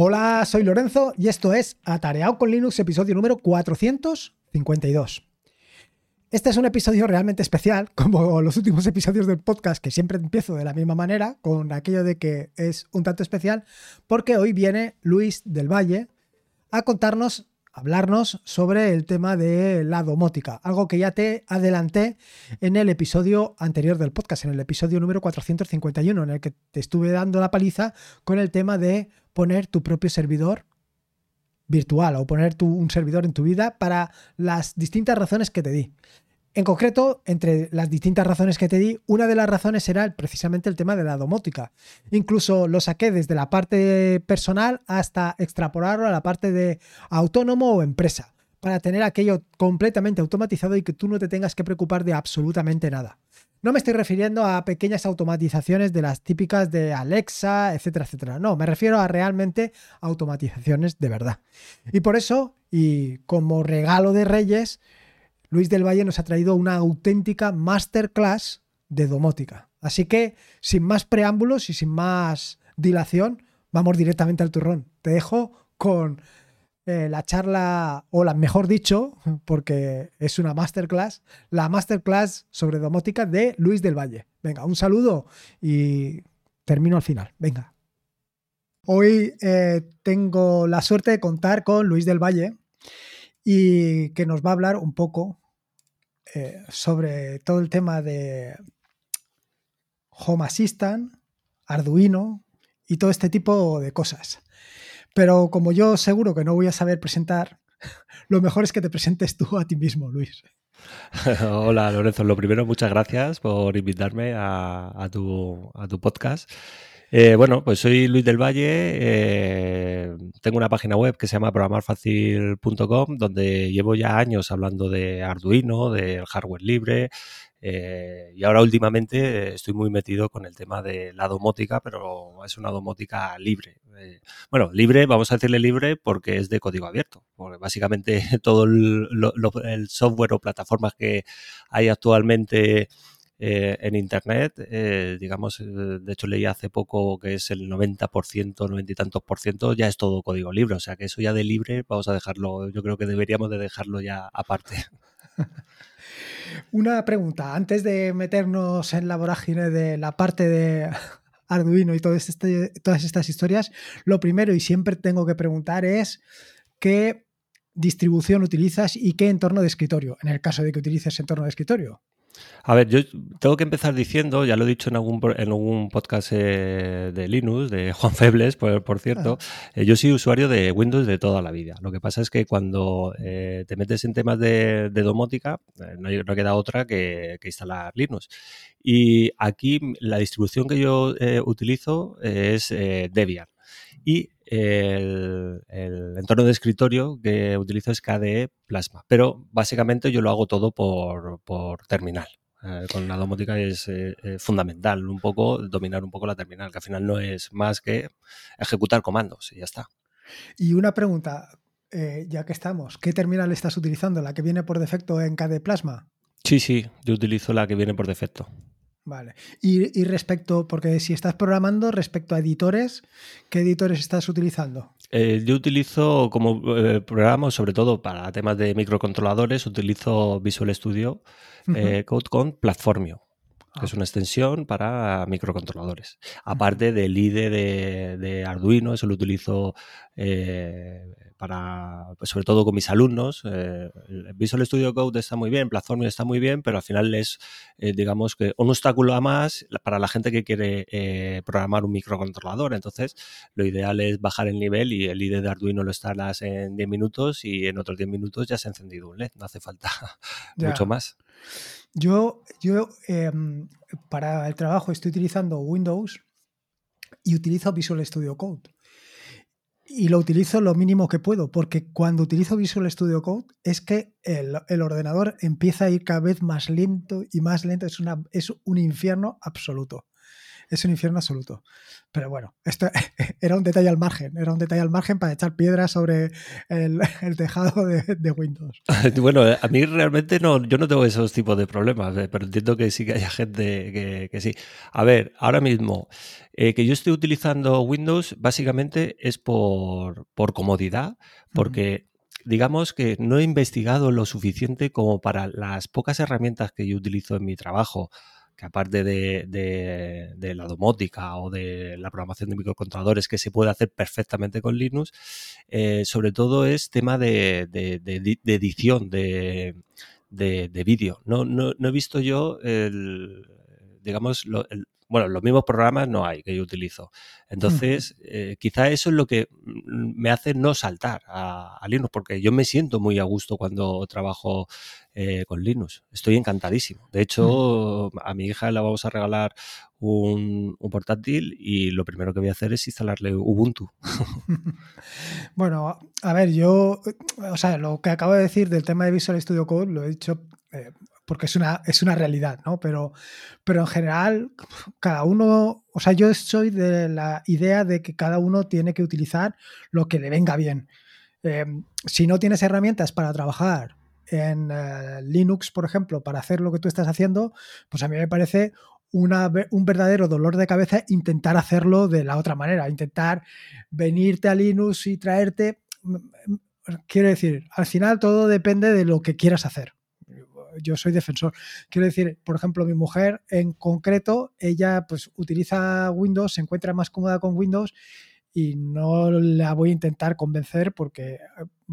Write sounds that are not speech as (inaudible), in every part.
Hola, soy Lorenzo y esto es Atareado con Linux, episodio número 452. Este es un episodio realmente especial, (laughs) como los últimos episodios del podcast, que siempre empiezo de la misma manera, con aquello de que es un tanto especial, porque hoy viene Luis del Valle a contarnos hablarnos sobre el tema de la domótica, algo que ya te adelanté en el episodio anterior del podcast, en el episodio número 451, en el que te estuve dando la paliza con el tema de poner tu propio servidor virtual o poner un servidor en tu vida para las distintas razones que te di. En concreto, entre las distintas razones que te di, una de las razones era precisamente el tema de la domótica. Incluso lo saqué desde la parte personal hasta extrapolarlo a la parte de autónomo o empresa, para tener aquello completamente automatizado y que tú no te tengas que preocupar de absolutamente nada. No me estoy refiriendo a pequeñas automatizaciones de las típicas de Alexa, etcétera, etcétera. No, me refiero a realmente automatizaciones de verdad. Y por eso, y como regalo de Reyes, Luis del Valle nos ha traído una auténtica masterclass de domótica. Así que, sin más preámbulos y sin más dilación, vamos directamente al turrón. Te dejo con eh, la charla, o la mejor dicho, (laughs) porque es una masterclass, la masterclass sobre domótica de Luis del Valle. Venga, un saludo y termino al final. Venga. Hoy eh, tengo la suerte de contar con Luis del Valle, y que nos va a hablar un poco eh, sobre todo el tema de Home Assistant, Arduino y todo este tipo de cosas. Pero como yo seguro que no voy a saber presentar, (laughs) lo mejor es que te presentes tú a ti mismo, Luis. (laughs) Hola Lorenzo, lo primero, muchas gracias por invitarme a, tu, a tu podcast. Eh, bueno, pues soy Luis del Valle, eh, tengo una página web que se llama programarfacil.com donde llevo ya años hablando de Arduino, del hardware libre eh, y ahora últimamente estoy muy metido con el tema de la domótica, pero es una domótica libre. bueno, libre, vamos a decirle libre porque es de código abierto, porque básicamente (laughs) todo el software o plataformas que hay actualmente eh, en Internet, eh, digamos, eh, de hecho leí hace poco que es el 90%, 90 y tantos por ciento, ya es todo código libre, o sea que eso ya de libre vamos a dejarlo, yo creo que deberíamos de dejarlo ya aparte. (laughs) Una pregunta, antes de meternos en la vorágine de la parte de (laughs) Arduino y este, todas estas historias, lo primero y siempre tengo que preguntar es qué distribución utilizas y qué entorno de escritorio, en el caso de que utilices entorno de escritorio. A ver, yo tengo que empezar diciendo, ya lo he dicho en algún, en algún podcast eh, de Linux, de (laughs) Juan Febles, por, cierto, ah. eh, yo soy usuario de Windows de toda la vida. Lo que pasa es que cuando eh, te metes en temas de, domótica, no, no, queda otra que, instalar Linux. Y aquí la distribución que yo utilizo es Debian. Y el, entorno de escritorio que utilizo es KDE Plasma, pero básicamente yo lo hago todo por, terminal. Eh, con la domótica es eh, eh, fundamental un poco dominar un poco la terminal, que al final no es más que ejecutar comandos y ya está. Y una pregunta, ya que estamos, ¿qué terminal estás utilizando? ¿La que viene por defecto en KDE Plasma? Sí, sí, yo utilizo la que viene por defecto. Vale. Y, respecto, porque si estás programando respecto a editores, ¿qué editores estás utilizando? Eh, yo utilizo como eh, programa, sobre todo para temas de microcontroladores, utilizo Visual Studio eh, Code con Platformio que es ah. una extensión para microcontroladores. Aparte del IDE de, Arduino, eso lo utilizo para, pues, sobre todo con mis alumnos. Eh, Visual Studio Code está muy bien, Platform está muy bien, pero al final es, eh, digamos que un obstáculo a más para la gente que quiere eh, programar un microcontrolador. Entonces, lo ideal es bajar el nivel y el IDE de Arduino lo instalas en 10 minutos y en otros 10 minutos ya se ha encendido un LED. No hace falta (laughs) mucho más. Yo, yo em, para el trabajo estoy utilizando Windows y utilizo Visual Studio Code y lo utilizo lo mínimo que puedo, porque cuando utilizo Visual Studio Code es que el, ordenador empieza a ir cada vez más lento y más lento, es, una, es un infierno absoluto. Es un infierno absoluto. Pero bueno, esto (laughs) era un detalle al margen, era un detalle al margen para echar piedras sobre el, (laughs) tejado de, Windows. (laughs) Bueno, a mí realmente no, yo no tengo esos tipos de problemas, eh, pero entiendo que sí que haya gente que, sí. A ver, ahora mismo, eh, que yo estoy utilizando Windows básicamente es por, por comodidad, porque digamos que no he investigado lo suficiente como para las pocas herramientas que yo utilizo en mi trabajo, que aparte de, la domótica o de la programación de microcontroladores que se puede hacer perfectamente con Linux, eh, sobre todo es tema de, edición de, vídeo. No, no, he visto yo el, digamos, el, bueno, los mismos programas no hay que yo utilizo. Entonces, eh, quizá eso es lo que me hace no saltar a, Linux, porque yo me siento muy a gusto cuando trabajo eh, con Linux. Estoy encantadísimo. De hecho, a mi hija le vamos a regalar un, portátil y lo primero que voy a hacer es instalarle Ubuntu. (laughs) bueno, a ver, yo, o sea, lo que acabo de decir del tema de Visual Studio Code lo he dicho eh, porque es una, es una realidad, ¿no? Pero, pero en general, cada uno, o sea, yo soy de la idea de que cada uno tiene que utilizar lo que le venga bien. Em, si no tienes herramientas para trabajar en eh, Linux, por ejemplo, para hacer lo que tú estás haciendo, pues a mí me parece una, un verdadero dolor de cabeza intentar hacerlo de la otra manera, intentar venirte a Linux y traerte... Quiero decir, al final todo depende de lo que quieras hacer yo soy defensor. Quiero decir, por ejemplo, mi mujer en concreto, ella pues utiliza Windows, se encuentra más cómoda con Windows y no la voy a intentar convencer porque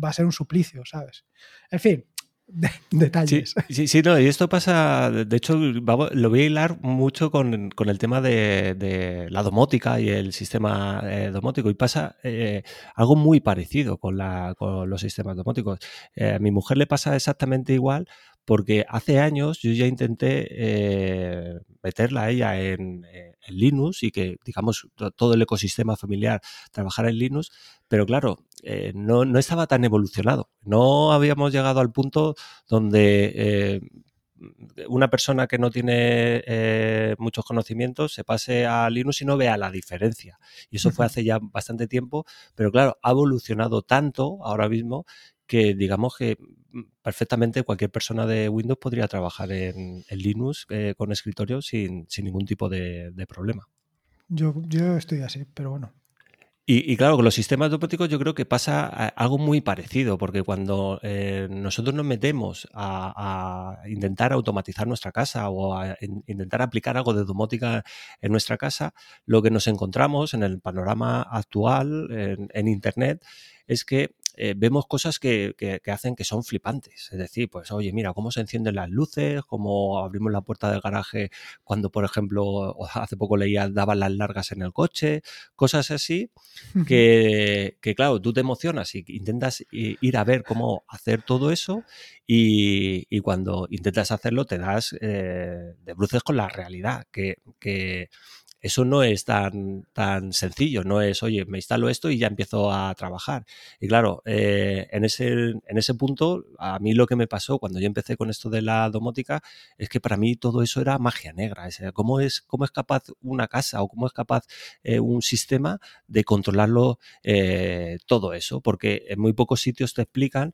va a ser un suplicio, ¿sabes? En fin, (laughs) detalles. Sí, sí, no, y esto pasa, de hecho, lo voy a hilar mucho con, el tema de, la domótica y el sistema eh, domótico, y pasa eh, algo muy parecido con, la, con los sistemas domóticos. Eh, a mi mujer le pasa exactamente igual porque hace años yo ya intenté eh, meterla a ella en, eh, Linux y que, digamos, todo el ecosistema familiar trabajara en Linux, pero claro, eh, no, estaba tan evolucionado. No habíamos llegado al punto donde una persona que no tiene muchos conocimientos se pase a Linux y no vea la diferencia. Y eso fue hace ya bastante tiempo, pero claro, ha evolucionado tanto ahora mismo que digamos que perfectamente cualquier persona de Windows podría trabajar en, Linux eh, con escritorio sin, ningún tipo de, problema. Yo, yo, estoy así, pero bueno. Y, claro, con los sistemas domóticos yo creo que pasa algo muy parecido, porque cuando eh, nosotros nos metemos a, intentar automatizar nuestra casa o a intentar aplicar algo de domótica en nuestra casa, lo que nos encontramos en el panorama actual en Internet es que eh, vemos cosas que, hacen que son flipantes. Es decir, pues oye, mira cómo se encienden las luces, cómo abrimos la puerta del garaje cuando, por ejemplo, (laughs) hace poco leía, daban las largas en el coche, cosas así, que, claro, tú te emocionas y intentas ir a ver cómo hacer todo eso y, cuando intentas hacerlo te das eh, de bruces con la realidad, que, que eso no es tan, tan sencillo, no es, oye, me instalo esto y ya empiezo a trabajar. Y claro, eh, en, ese, en ese punto, a mí lo que me pasó cuando yo empecé con esto de la domótica es que para mí todo eso era magia negra. ¿cómo, es, cómo es capaz una casa o cómo es capaz eh, un sistema de controlarlo eh, todo eso? Porque en muy pocos sitios te explican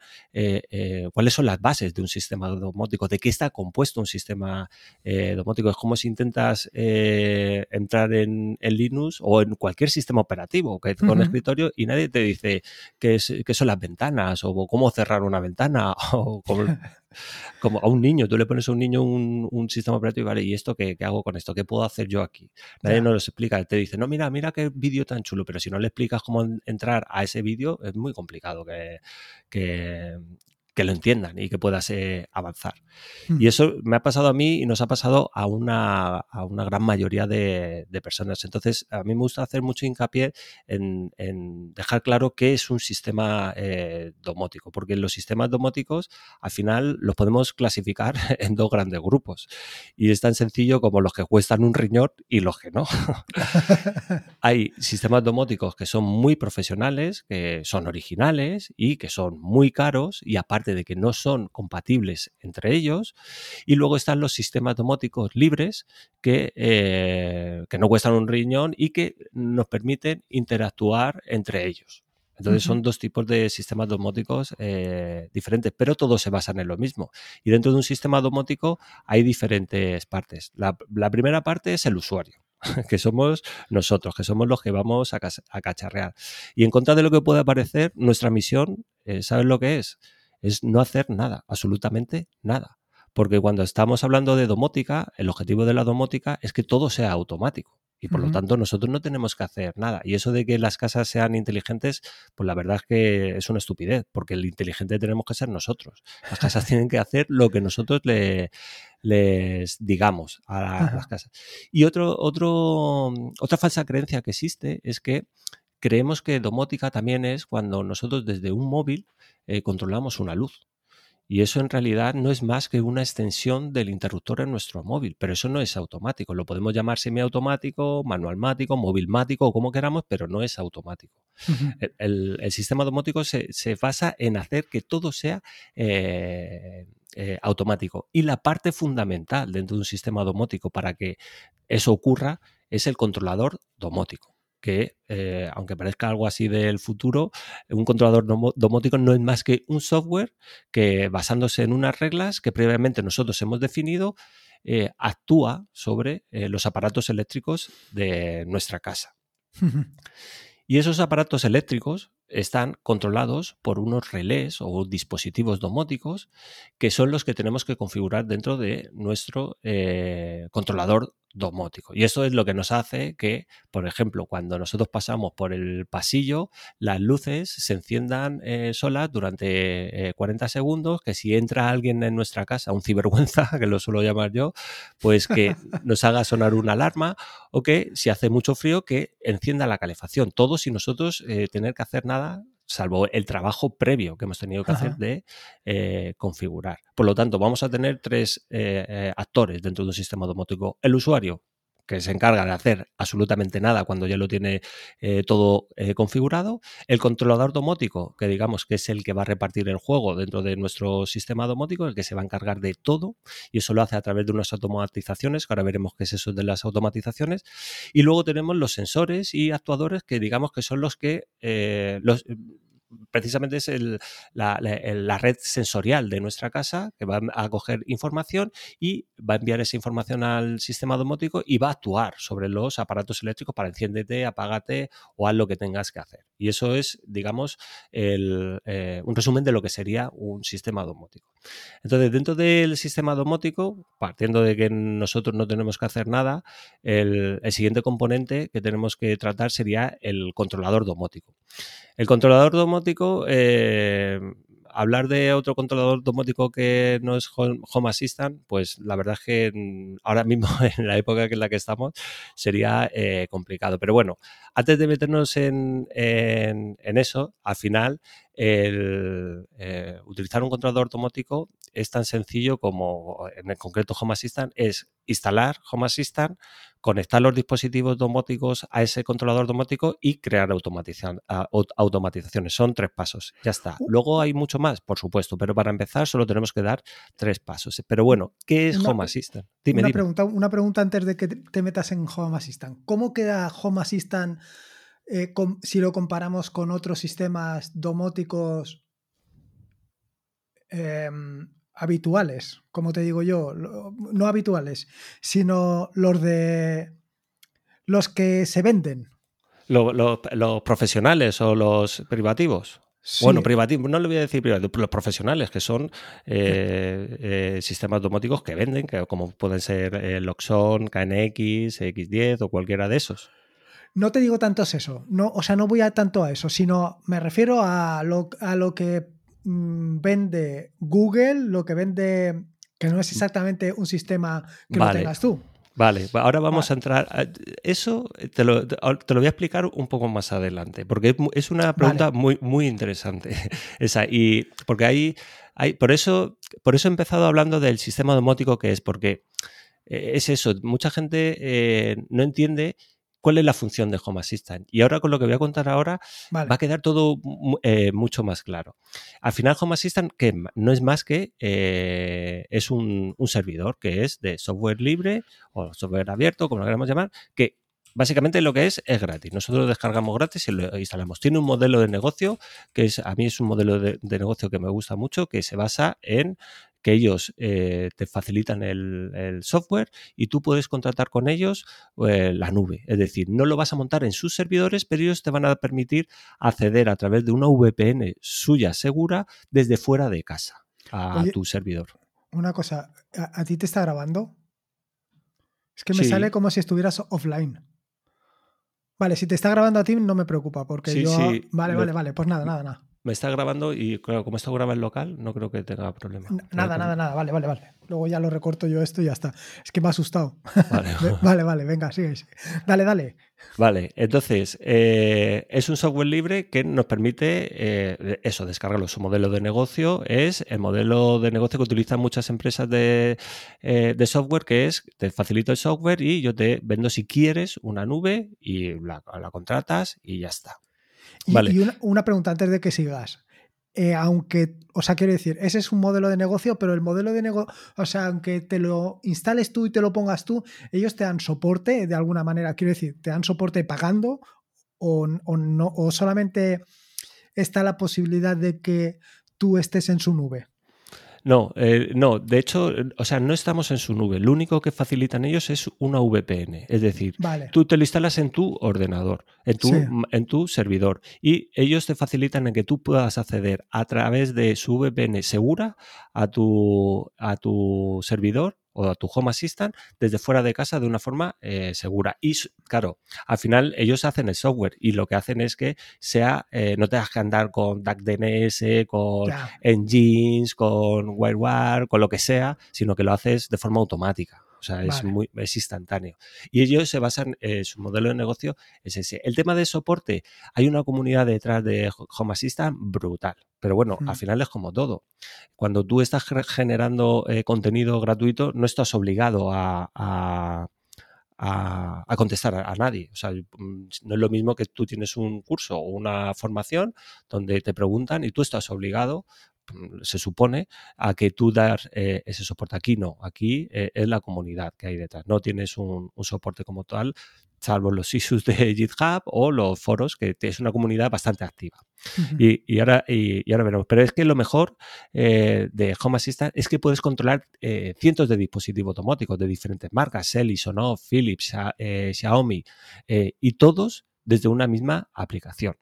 cuáles son las bases de un sistema domótico, de qué está compuesto un sistema domótico. Es como si intentas entrar en, Linux o en cualquier sistema operativo que, con escritorio y nadie te dice qué, son las ventanas o cómo cerrar una ventana (laughs) o como, a un niño. Tú le pones a un niño un, sistema operativo y vale, ¿y esto qué, hago con esto? ¿Qué puedo hacer yo aquí? Nadie nos lo explica. Te dice, no, mira, mira qué vídeo tan chulo, pero si no le explicas cómo entrar a ese vídeo es muy complicado que, que, que lo entiendan y que puedas eh, avanzar. Mm. Y eso me ha pasado a mí y nos ha pasado a una, a una gran mayoría de, personas. Entonces, a mí me gusta hacer mucho hincapié en, dejar claro qué es un sistema eh, domótico, porque los sistemas domóticos al final los podemos clasificar (laughs) en dos grandes grupos. Y es tan sencillo como los que cuestan un riñón y los que no. (laughs) Hay sistemas domóticos que son muy profesionales, que son originales y que son muy caros y aparte de que no son compatibles entre ellos. Y luego están los sistemas domóticos libres que, eh, que no cuestan un riñón y que nos permiten interactuar entre ellos. Entonces son dos tipos de sistemas domóticos eh, diferentes, pero todos se basan en lo mismo. Y dentro de un sistema domótico hay diferentes partes. La, primera parte es el usuario (laughs) que somos nosotros, que somos los que vamos a, cacharrear. Y en contra de lo que pueda parecer, nuestra misión, eh, ¿sabes lo que es? Es no hacer nada, absolutamente nada. Porque cuando estamos hablando de domótica, el objetivo de la domótica es que todo sea automático y por lo tanto nosotros no tenemos que hacer nada. Y eso de que las casas sean inteligentes, pues la verdad es que es una estupidez, porque el inteligente tenemos que ser nosotros. Las casas (laughs) tienen que hacer lo que nosotros les digamos a, las casas. Y otro, otro, otra falsa creencia que existe es que creemos que domótica también es cuando nosotros desde un móvil eh, controlamos una luz. Y eso en realidad no es más que una extensión del interruptor en nuestro móvil, pero eso no es automático. Lo podemos llamar semiautomático, manualmático, movilmático o como queramos, pero no es automático. el, sistema domótico se, basa en hacer que todo sea eh, eh, automático. Y la parte fundamental dentro de un sistema domótico para que eso ocurra es el controlador domótico que, eh, aunque parezca algo así del futuro, un controlador domótico no es más que un software que, basándose en unas reglas que previamente nosotros hemos definido, eh, actúa sobre eh, los aparatos eléctricos de nuestra casa. (laughs) y esos aparatos eléctricos están controlados por unos relés o dispositivos domóticos que son los que tenemos que configurar dentro de nuestro controlador domótico. Y eso es lo que nos hace que, por ejemplo, cuando nosotros pasamos por el pasillo, las luces se enciendan eh, solas durante 40 eh, segundos, que si entra alguien en nuestra casa, un cibergüenza, (laughs) que lo suelo llamar yo, pues que nos haga sonar una alarma o que si hace mucho frío, que encienda la calefacción. Todo sin nosotros eh, tener que hacer nada salvo el trabajo previo que hemos tenido que hacer de eh, configurar. Por lo tanto, vamos a tener tres eh, eh, actores dentro de un sistema domótico. El usuario, que se encarga de hacer absolutamente nada cuando ya lo tiene todo configurado. El controlador domótico, que digamos que es el que va a repartir el juego dentro de nuestro sistema domótico, el que se va a encargar de todo, y eso lo hace a través de unas automatizaciones, que ahora veremos qué es eso de las automatizaciones. Y luego tenemos los sensores y actuadores, que digamos que son los que los, precisamente es la, red sensorial de nuestra casa que va a coger información y va a enviar esa información al sistema domótico y va a actuar sobre los aparatos eléctricos para enciéndete, apágate o haz lo que tengas que hacer. Y eso es, digamos, eh, un resumen de lo que sería un sistema domótico. Entonces, dentro del sistema domótico, partiendo de que nosotros no tenemos que hacer nada, el siguiente componente que tenemos que tratar sería el controlador domótico. El controlador domótico, eh, hablar de otro controlador domótico que no es Home Assistant, pues la verdad es que ahora mismo (laughs) en la época en la que estamos sería eh, complicado. Pero bueno, antes de meternos en, eso, al final el, eh, utilizar un controlador domótico es tan sencillo como en el concreto Home Assistant es instalar Home Assistant, conectar los dispositivos domóticos a ese controlador domótico y crear automatizaciones. Son tres pasos. Ya está. Luego hay mucho más, por supuesto, pero para empezar solo tenemos que dar tres pasos. Pero bueno, ¿qué es Home Assistant? Dime, una, Pregunta, una pregunta antes de que te metas en Home Assistant. ¿Cómo queda Home Assistant eh, si lo comparamos con otros sistemas domóticos? Em, habituales, como te digo yo, no habituales, sino los de los que se venden. los profesionales o los privativos. Bueno, privativos, no le voy a decir privativos, los profesionales, que son eh, eh, sistemas domóticos que venden, que como pueden ser eh, Loxon, KNX, X10 o cualquiera de esos. No te digo tanto eso, no, o sea, no voy a tanto a eso, sino me refiero a lo, a lo que Mm, vende Google, lo que vende, que no es mm. exactamente un sistema que lo tengas tú. Vale, ahora vamos a entrar. eso te lo, te lo, voy a explicar un poco más adelante, porque es una pregunta muy, muy interesante. (laughs) Esa, y porque hay, hay, por eso, por eso he empezado hablando del sistema domótico que es, porque eh, es eso, mucha gente eh, no entiende cuál es la función de Home Assistant. Y ahora con lo que voy a contar ahora va a quedar todo eh, mucho más claro. Al final Home Assistant que no es más que eh, es un, servidor que es de software libre o software abierto, como lo queramos llamar, que básicamente lo que es es gratis. Nosotros lo descargamos gratis y lo instalamos. Tiene un modelo de negocio que es a mí es un modelo de negocio que me gusta mucho, que se basa en que ellos eh, te facilitan el, software y tú puedes contratar con ellos eh, la nube. Es decir, no lo vas a montar en sus servidores, pero ellos te van a permitir acceder a través de una VPN suya segura desde fuera de casa a tu servidor. Una cosa, ¿a, ti te está grabando? Es que me sale como si estuvieras offline. Vale, si te está grabando a ti no me preocupa porque yo... Vale, vale, vale, pues nada, nada, nada me está grabando y claro, como esto graba en local, no creo que tenga problema. Nada, nada, nada. Vale, vale, vale. Luego ya lo recorto yo esto y ya está. Es que me ha asustado. Vale, (laughs) vale, vale, venga, sigue, Dale, dale. Vale, entonces eh, es un software libre que nos permite eh, eso, descargarlo. Su modelo de negocio es el modelo de negocio que utilizan muchas empresas de, eh, de software, que es te facilito el software y yo te vendo si quieres una nube y la contratas y ya está. Y, una, pregunta antes de que sigas. Eh, aunque, o sea, quiero decir, ese es un modelo de negocio, pero el modelo de negocio, o sea, aunque te lo instales tú y te lo pongas tú, ellos te dan soporte de alguna manera, quiero decir, te dan soporte pagando o, o no, o solamente está la posibilidad de que tú estés en su nube. No, eh, no, de hecho, o sea, no estamos en su nube. Lo único que facilitan ellos es una VPN. Es decir, tú te lo instalas en tu ordenador, en tu, en tu servidor, y ellos te facilitan en que tú puedas acceder a través de su VPN segura a tu, a tu servidor o a tu Home Assistant desde fuera de casa de una forma eh, segura. Y claro, al final ellos hacen el software y lo que hacen es que sea, eh, no tengas que andar con DuckDNS, con Engines, con WireWare, con lo que sea, sino que lo haces de forma automática. O sea, es, muy, es instantáneo. Y ellos se basan, eh, su modelo de negocio es ese. El tema de soporte, hay una comunidad detrás de Home Assistant brutal. Pero bueno, al final es como todo. Cuando tú estás generando eh, contenido gratuito, no estás obligado a, a contestar a, nadie. O sea, mm, no es lo mismo que tú tienes un curso o una formación donde te preguntan y tú estás obligado se supone, a que tú das eh, ese soporte. Aquí no, aquí eh, es la comunidad que hay detrás. No tienes un, soporte como tal, salvo los (laughs) issues de GitHub o los foros, que es una comunidad bastante activa. y, ahora, y, ahora veremos. Pero es que lo mejor eh, de Home Assistant es que puedes controlar cientos de dispositivos domóticos de diferentes marcas, Sonoff, Philips, Xiaomi, y todos desde una misma aplicación.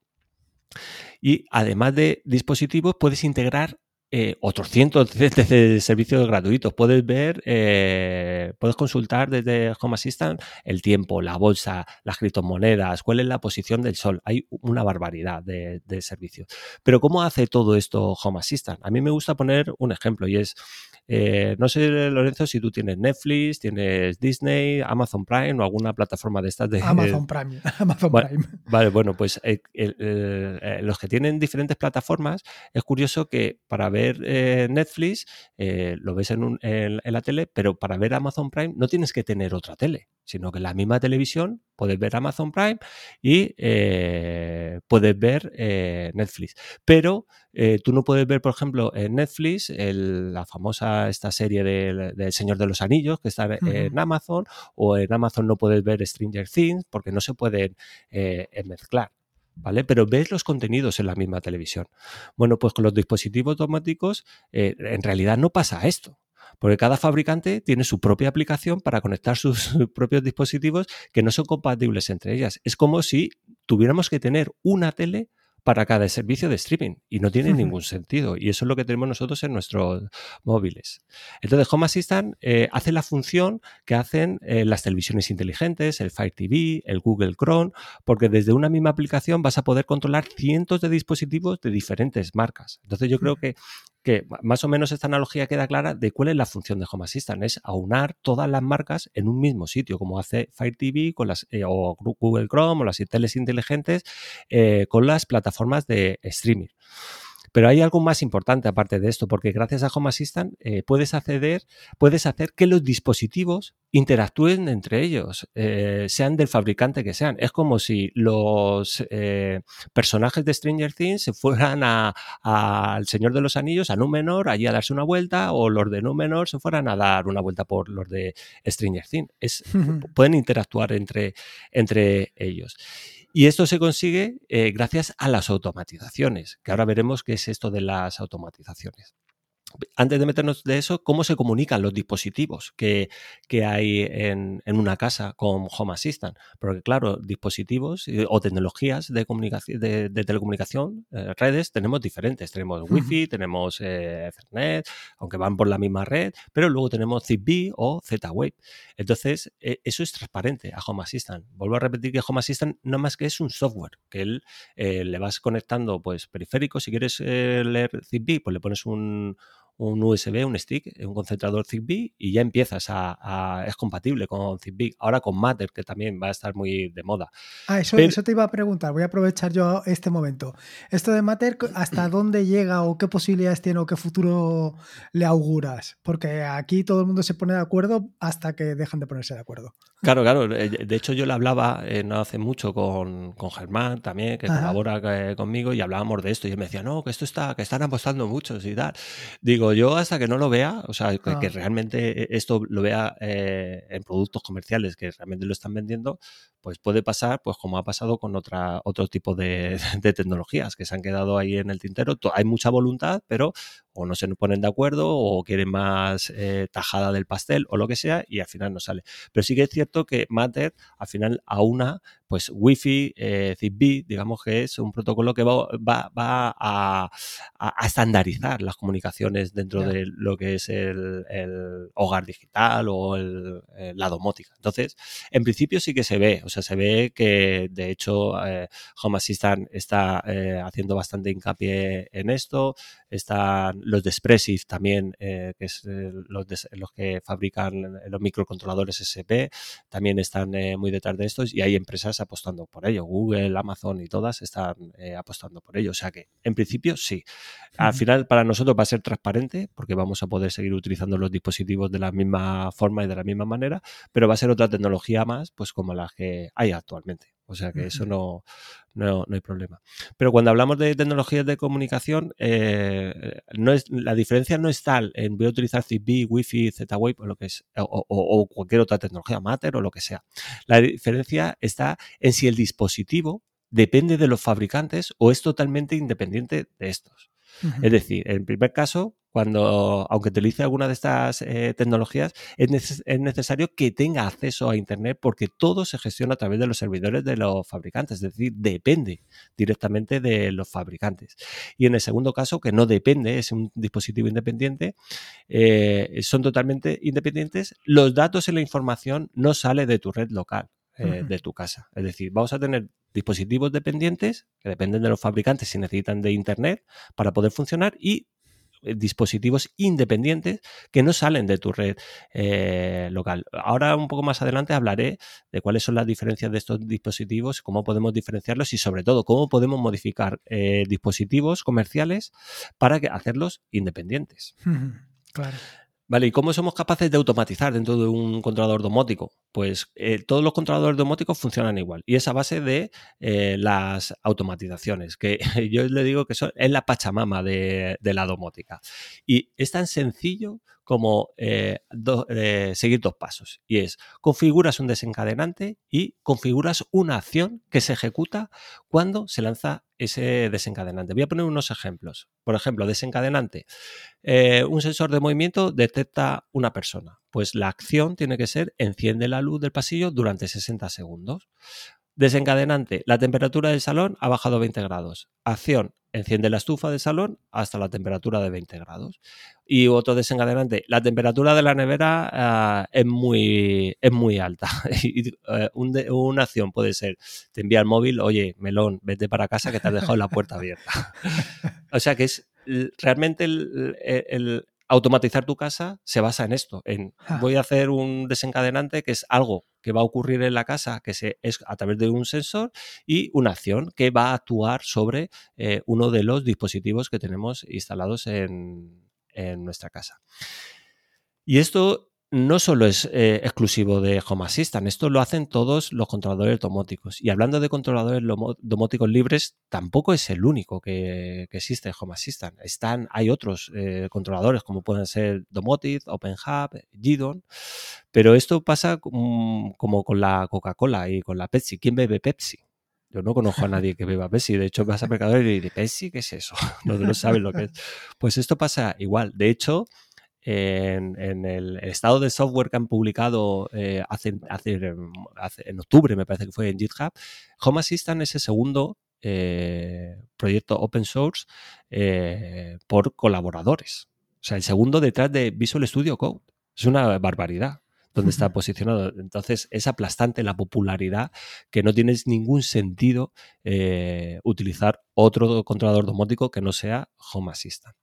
Y además de dispositivos, puedes integrar eh, otros cientos de, servicios gratuitos. Puedes ver, eh, puedes consultar desde Home Assistant el tiempo, la bolsa, las criptomonedas, cuál es la posición del sol. Hay una barbaridad de, de servicios. Pero ¿cómo hace todo esto Home Assistant? A mí me gusta poner un ejemplo y es eh, no sé, Lorenzo, si tú tienes Netflix, tienes Disney, Amazon Prime o alguna plataforma de estas de... Amazon Prime. (laughs) Amazon Prime. Vale, bueno, pues eh, los que tienen diferentes plataformas, es curioso que para ver Netflix lo ves en, en, la tele, pero para ver Amazon Prime no tienes que tener otra tele, sino que en la misma televisión puedes ver Amazon Prime y puedes ver Netflix. Pero tú no puedes ver, por ejemplo, en Netflix la famosa esta serie del Señor de los Anillos que está en Amazon, o en Amazon no puedes ver Stranger Things porque no se pueden eh, mezclar. ¿Vale? Pero ves los contenidos en la misma televisión. Bueno, pues con los dispositivos automáticos eh, en realidad no pasa esto. Porque cada fabricante tiene su propia aplicación para conectar sus (laughs) propios dispositivos que no son compatibles entre ellas. Es como si tuviéramos que tener una tele para cada servicio de streaming y no tiene ningún sentido. Y eso es lo que tenemos nosotros en nuestros móviles. Entonces, Home Assistant eh, hace la función que hacen eh, las televisiones inteligentes, el Fire TV, el Google Chrome, porque desde una misma aplicación vas a poder controlar cientos de dispositivos de diferentes marcas. Entonces, yo creo que que más o menos esta analogía queda clara de cuál es la función de Home Assistant, es aunar todas las marcas en un mismo sitio, como hace Fire TV con las, eh, o Google Chrome o las teles inteligentes eh, con las plataformas de streaming. Pero hay algo más importante aparte de esto, porque gracias a Home Assistant eh, puedes acceder, puedes hacer que los dispositivos interactúen entre ellos, eh, sean del fabricante que sean. Es como si los eh, personajes de Stranger Things se fueran al Señor de los Anillos, a Númenor, allí a darse una vuelta, o los de Númenor se fueran a dar una vuelta por los de Stranger Things. Es, pueden interactuar entre, entre ellos. Y esto se consigue eh, gracias a las automatizaciones, que ahora veremos qué es esto de las automatizaciones antes de meternos de eso, ¿cómo se comunican los dispositivos que, hay en, una casa con Home Assistant? Porque claro, dispositivos eh, o tecnologías de, comunicación, de, telecomunicación, eh, redes, tenemos diferentes. Tenemos Wi-Fi, tenemos eh, Ethernet, aunque van por la misma red, pero luego tenemos Zigbee o Z-Wave. Entonces, eso es transparente a Home Assistant. Vuelvo a repetir que Home Assistant no más que es un software, que él le vas conectando pues periféricos. Si quieres leer Zigbee, pues le pones un un USB, un stick, un concentrador Zigbee y ya empiezas a, es compatible con Zigbee. Ahora con Matter, que también va a estar muy de moda. Ah, eso, eso te iba a preguntar, voy a aprovechar yo este momento. Esto de Matter, ¿hasta (clears throat) dónde llega o qué posibilidades tiene o qué futuro le auguras? Porque aquí todo el mundo se pone de acuerdo hasta que dejan de ponerse de acuerdo. Claro, claro. Eh, de hecho, yo le hablaba eh, no hace mucho con, con Germán también, que colabora eh, conmigo, y hablábamos de esto. Y él me decía, no, que esto está, que están apostando muchos y tal. Digo, yo hasta que no lo vea, o sea, que, ah. realmente esto lo vea en productos comerciales que realmente lo están vendiendo, pues puede pasar, pues como ha pasado con otra, otro tipo de, (laughs) tecnologías que se han quedado ahí en el tintero. Hay mucha voluntad, pero o no se ponen de acuerdo o quieren más eh, tajada del pastel o lo que sea y al final no sale. Pero sí que es cierto que Matter al final aúna pues Wi-Fi, eh, Zigbee, digamos que es un protocolo que va, va, a, estandarizar las comunicaciones dentro de lo que es el, hogar digital o la domótica. Entonces, en principio sí que se ve, o sea, se ve que de hecho eh, Home Assistant está eh, haciendo bastante hincapié en esto, están los de Expressive también, que es los, los que fabrican los microcontroladores SP, también están muy detrás de estos y hay empresas apostando por ello. Google, Amazon y todas están eh, apostando por ello. O sea que, en principio, sí. Al final, para nosotros va a ser transparente porque vamos a poder seguir utilizando los dispositivos de la misma forma y de la misma manera, pero va a ser otra tecnología más, pues como la que hay actualmente. O sea que eso no, no, hay problema. Pero cuando hablamos de tecnologías de comunicación, eh, no es, la diferencia no es tal en voy a utilizar Zigbee, Wi-Fi, Z-Wave o lo que es, o, cualquier otra tecnología, Matter o lo que sea. La diferencia está en si el dispositivo depende de los fabricantes o es totalmente independiente de estos. Es decir, en el primer caso, cuando, aunque utilice alguna de estas eh, tecnologías, es, necesario que tenga acceso a Internet porque todo se gestiona a través de los servidores de los fabricantes, es decir, depende directamente de los fabricantes. Y en el segundo caso, que no depende, es un dispositivo independiente, eh, son totalmente independientes, los datos y la información no sale de tu red local. Eh, de tu casa. Es decir, vamos a tener dispositivos dependientes que dependen de los fabricantes si necesitan de Internet para poder funcionar y eh, dispositivos independientes que no salen de tu red eh, local. Ahora un poco más adelante hablaré de cuáles son las diferencias de estos dispositivos, cómo podemos diferenciarlos y sobre todo cómo podemos modificar eh, dispositivos comerciales para hacerlos independientes. Claro. Vale, ¿y cómo somos capaces de automatizar dentro de un controlador domótico? Pues eh, todos los controladores domóticos funcionan igual y es a base de eh, las automatizaciones, que (laughs) yo le digo que son, es la pachamama de, de la domótica. Y es tan sencillo como eh, seguir dos pasos. Y es, configuras un desencadenante y configuras una acción que se ejecuta cuando se lanza ese desencadenante. Voy a poner unos ejemplos. Por ejemplo, desencadenante. Eh, un sensor de movimiento detecta una persona. Pues la acción tiene que ser enciende la luz del pasillo durante 60 segundos. Desencadenante. La temperatura del salón ha bajado 20 grados. Acción enciende la estufa del salón hasta la temperatura de 20 grados. Y otro desencadenante, la temperatura de la nevera ah, es, muy, es muy alta. (laughs) eh, una acción puede ser, te envía el móvil, oye, melón, vete para casa que te has dejado la puerta abierta. (laughs) o sea que es realmente el, automatizar tu casa se basa en esto, en voy a hacer un desencadenante que es algo que va a ocurrir en la casa, que se, es a través de un sensor y una acción que va a actuar sobre eh, uno de los dispositivos que tenemos instalados en, en nuestra casa. Y esto no solo es eh, exclusivo de Home Assistant, esto lo hacen todos los controladores domóticos. Y hablando de controladores domóticos libres, tampoco es el único que, existe Home Assistant. Están, hay otros eh, controladores como pueden ser Domotic, OpenHub, Gidon, pero esto pasa como, con la Coca-Cola y con la Pepsi. ¿Quién bebe Pepsi? Yo no conozco a nadie que beba Pepsi. De hecho, vas a Mercadona y dices, ¿Pepsi? ¿Qué es eso? (laughs) No, no saben lo que es. Pues esto pasa igual. De hecho, en, en el estado de software que han publicado eh, hace, hace- hace- en octubre, me parece que fue en GitHub, Home Assistant es el segundo eh, proyecto open source eh, por colaboradores. O sea, el segundo detrás de Visual Studio Code. Es una barbaridad donde está posicionado. Entonces, es aplastante la popularidad que no tiene ningún sentido eh, utilizar otro controlador domótico que no sea Home Assistant.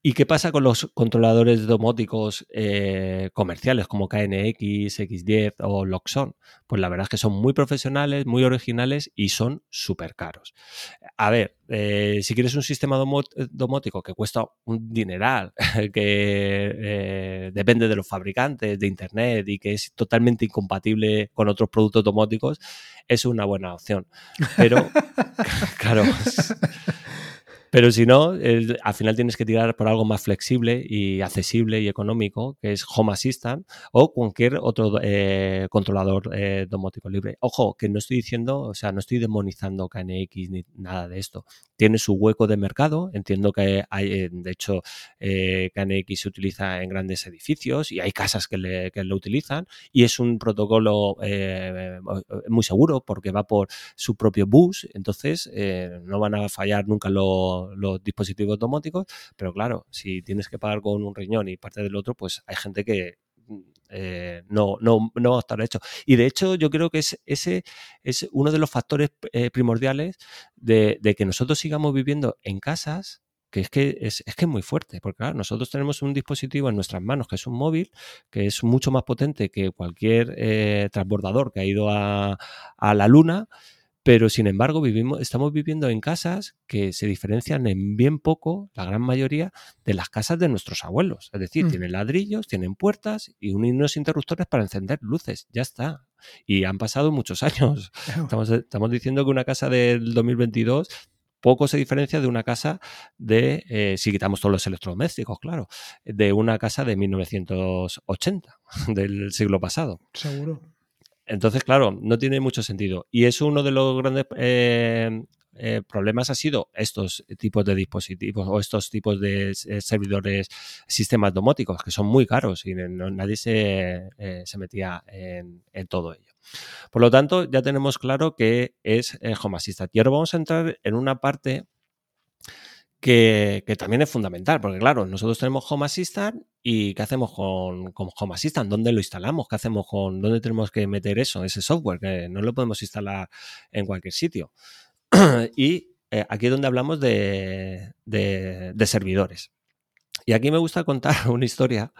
¿Y qué pasa con los controladores domóticos eh, comerciales como KNX, X10 o Loxon? Pues la verdad es que son muy profesionales, muy originales y son súper caros. A ver, eh, si quieres un sistema domo- domótico que cuesta un dineral, (laughs) que eh, depende de los fabricantes, de Internet y que es totalmente incompatible con otros productos domóticos, es una buena opción. Pero, (laughs) (laughs) claro, pero si no, el- al final tienes que tirar por algo más flexible y accesible y económico, que es Home Assistant o cualquier otro eh, controlador eh, domótico libre. Ojo, que no estoy diciendo, o sea, no estoy demonizando KNX ni nada de esto. Tiene su hueco de mercado. Entiendo que hay, eh, de hecho, eh, KNX se utiliza en grandes edificios y hay casas que, le- que lo utilizan y es un protocolo eh, muy seguro porque va por su propio bus, entonces eh, no van a fallar nunca lo- los dispositivos domóticos, pero claro, si tienes que pagar con un riñón y parte del otro, pues hay gente que eh, no, no, no va a estar hecho. Y de hecho, yo creo que es, ese es uno de los factores eh, primordiales de, que nosotros sigamos viviendo en casas que es que es, es que muy fuerte, porque claro, nosotros tenemos un dispositivo en nuestras manos que es un móvil, que es mucho más potente que cualquier eh, transbordador que ha ido a la luna, pero sin embargo vivimos, estamos viviendo en casas que se diferencian en bien poco, la gran mayoría, de las casas de nuestros abuelos. Es decir, Mm. tienen ladrillos, tienen puertas y un- unos interruptores para encender luces. Ya está. Y han pasado muchos (laughs) años. Estamos, estamos diciendo que una casa del 2022 poco se diferencia de una casa de, eh, si quitamos todos los electrodomésticos, claro, de una casa de 1980, (laughs) del siglo pasado. Seguro. Entonces, claro, no tiene mucho sentido. Y es uno de los grandes eh, eh, problemas ha sido estos tipos de dispositivos o estos tipos de eh, servidores, sistemas domóticos, que son muy caros y nadie se, se metía en, en todo ello. Por lo tanto, ya tenemos claro que es Home Assistant. Y ahora vamos a entrar en una parte que, también es fundamental, porque claro, nosotros tenemos Home Assistant y ¿qué hacemos con, con Home Assistant? ¿Dónde lo instalamos? ¿Qué hacemos con, dónde tenemos que meter eso, ese software? Que no lo podemos instalar en cualquier sitio. (clears throat) y eh, aquí es donde hablamos de, de- servidores. Y aquí me gusta contar (laughs) una historia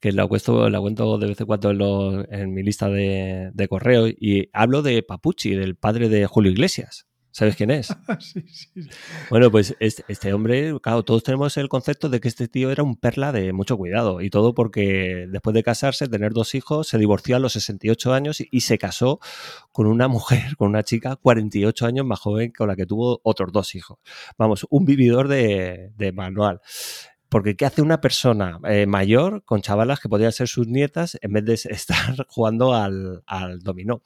que la cuento, la cuento de vez en cuando en, en mi lista de, de correo y hablo de Papucci, del padre de Julio Iglesias. ¿Sabes quién es? (laughs) Sí, sí, sí. Bueno, pues este, este hombre, claro, todos tenemos el concepto de que este tío era un perla de mucho cuidado y todo porque después de casarse, tener dos hijos, se divorció a los 68 años y, y se casó con una mujer, con una chica 48 años más joven con la que tuvo otros dos hijos. Vamos, un vividor de, de manual. Porque ¿qué hace una persona eh, mayor con chavalas que podrían ser sus nietas en vez de (laughs) estar jugando al, al dominó?